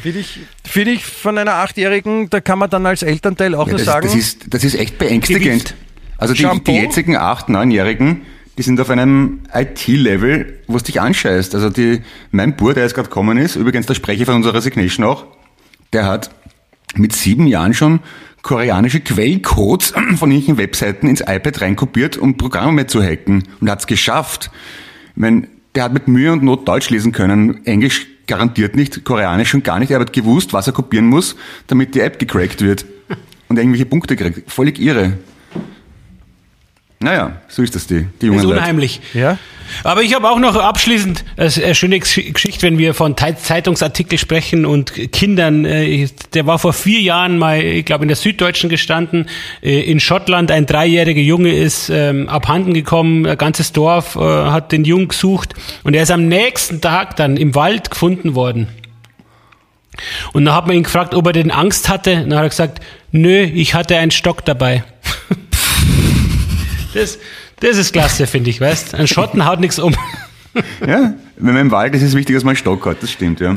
finde ich, finde ich von einer Achtjährigen, da kann man dann als Elternteil auch
Ja,
nur
das,
sagen.
das, ist, das ist echt beängstigend. Also die, die jetzigen 8-, 9-Jährigen, die sind auf einem IT-Level, wo es dich anscheißt. Also die, mein Bur, der jetzt gerade gekommen ist, übrigens der Sprecher von unserer Resignation auch, der hat mit sieben Jahren schon koreanische Quellcodes von irgendwelchen Webseiten ins iPad reinkopiert, um Programme zu hacken. Und hat es geschafft. Ich mein, der hat mit Mühe und Not Deutsch lesen können, Englisch garantiert nicht, Koreanisch schon gar nicht. Er hat gewusst, was er kopieren muss, damit die App gecrackt wird. Und irgendwelche Punkte kriegt. Völlig irre. Naja, so ist das die, die jungen
Das ist
Leute.
unheimlich.
ja?
Aber ich habe auch noch abschließend äh, eine schöne Gesch- Geschichte, wenn wir von Zeitungsartikel sprechen und Kindern. äh, Der war vor vier Jahren mal, ich glaube, in der Süddeutschen gestanden. Äh, In Schottland ein dreijähriger Junge ist ähm, abhanden gekommen. Ein ganzes Dorf äh, hat den Jungen gesucht und er ist am nächsten Tag dann im Wald gefunden worden. Und dann hat man ihn gefragt, ob er denn Angst hatte. Und dann hat er gesagt, nö, ich hatte einen Stock dabei. das, das ist klasse, finde ich, weißt? Ein Schotten haut nichts um.
Ja, wenn man im Wald ist, ist es wichtig, dass man einen Stock hat. Das stimmt, ja.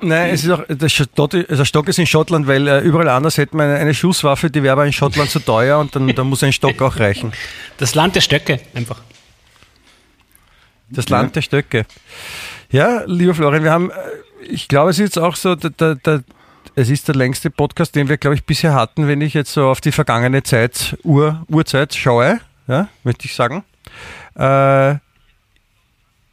Nein, es ist auch, der Stock, der Stock ist in Schottland, weil äh, überall anders hätte man eine Schusswaffe, die wäre aber in Schottland zu teuer und dann, dann muss ein Stock auch reichen.
Das Land der Stöcke, einfach.
Das Land der Stöcke. Ja, lieber Florian, wir haben, äh, ich glaube, es ist jetzt auch so, der, der, der, es ist der längste Podcast, den wir, glaube ich, bisher hatten, wenn ich jetzt so auf die vergangene Zeit, Ur, Uhrzeit schaue, ja, möchte ich sagen. Äh,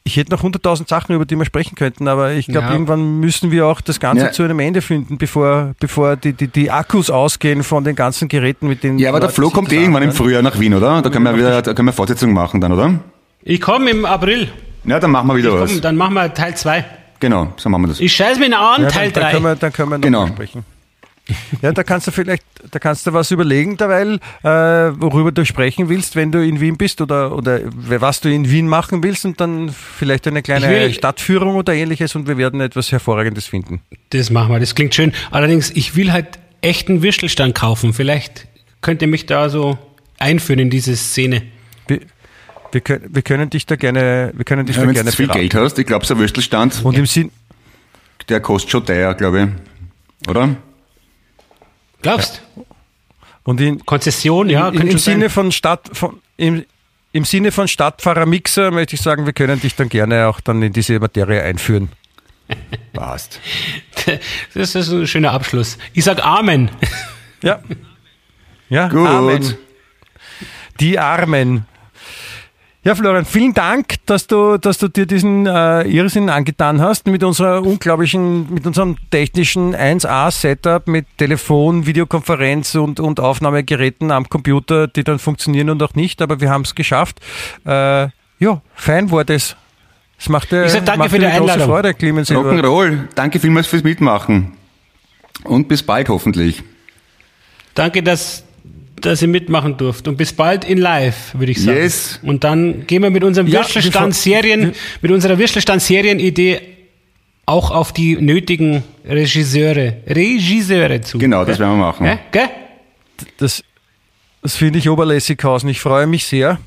ich hätte noch 100.000 Sachen, über die wir sprechen könnten, aber ich glaube,
Ja.
irgendwann müssen wir auch das Ganze
Ja.
zu einem Ende finden, bevor, bevor die, die, die Akkus ausgehen von den ganzen Geräten, mit denen
Ja, aber der Flo kommt eh irgendwann im. Frühjahr nach Wien, oder? Da können wir wieder, da können wir Fortsetzung machen dann, oder?
Ich komme im April.
Ja, dann machen wir wieder was.
Komm, dann machen wir Teil 2.
Genau, so machen wir das.
Ich scheiß mir an,
Ja,
Teil
dann, dann, können
3.
wir, dann können wir noch
Genau.
sprechen. Ja, da kannst du vielleicht, da kannst du was überlegen, derweil, äh, worüber du sprechen willst, wenn du in Wien bist oder, oder was du in Wien machen willst und dann vielleicht eine kleine
will-
Stadtführung oder ähnliches und wir werden etwas Hervorragendes finden.
Das machen wir, das klingt schön. Allerdings, ich will halt echten Würstelstand kaufen. Vielleicht könnt ihr mich da so einführen in diese Szene.
Wir, wir, können, wir können dich da gerne, wir können dich
Ja,
da
wenn du
gerne
zu viel
beraten.
Geld hast, ich glaube, so ein Würstelstand,
Und im Sinn,
der kostet schon teuer, glaube ich. Oder?
Glaubst?
und in,
Konzession, ja,
in, im Sinne
sein.
von Stadt, von, im, im Sinne von Stadtfahrer Mixer möchte ich sagen, wir können dich dann gerne auch dann in diese Materie einführen.
Passt.
Das ist ein schöner Abschluss. Ich sag Amen.
Ja. Ja,
Gut.
Amen. Die Armen. Ja, Florian, vielen Dank, dass du, dass du dir diesen äh, Irrsinn angetan hast mit unserer unglaublichen, mit unserem technischen 1A-Setup mit Telefon, Videokonferenz und, und Aufnahmegeräten am Computer, die dann funktionieren und auch nicht, aber wir haben es geschafft. Äh, ja, fein war das. Es macht dir,
Ich sag danke
macht
für
dir
die
eine große
Einladung.
Freude, Clemens.
Rock'n'Roll. Danke vielmals fürs Mitmachen. Und bis bald hoffentlich.
Danke, dass, dass ihr mitmachen durft. Und bis bald in live, würde ich sagen.
Yes.
Und dann gehen wir mit unserem
Ja,
Würstelstand-Serien, mit unserer Würstelstand-Serien-Idee auch auf die nötigen Regisseure, Regisseure zu.
Genau, das werden wir machen.
Gell? Gell?
Das, das finde ich oberlässig, Hausen. Ich freue mich sehr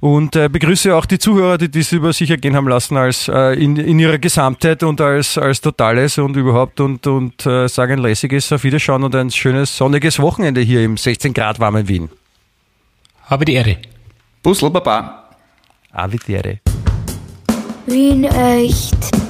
und äh, begrüße auch die Zuhörer, die dies über sich ergehen haben lassen, als äh, in, in ihrer Gesamtheit und als, als Totales und überhaupt und, und äh, sage ein lässiges Auf Wiederschauen und ein schönes sonniges Wochenende hier im 16 Grad warmen Wien.
Habe die Ehre.
Busl, Baba.
Avitere.
Wien echt.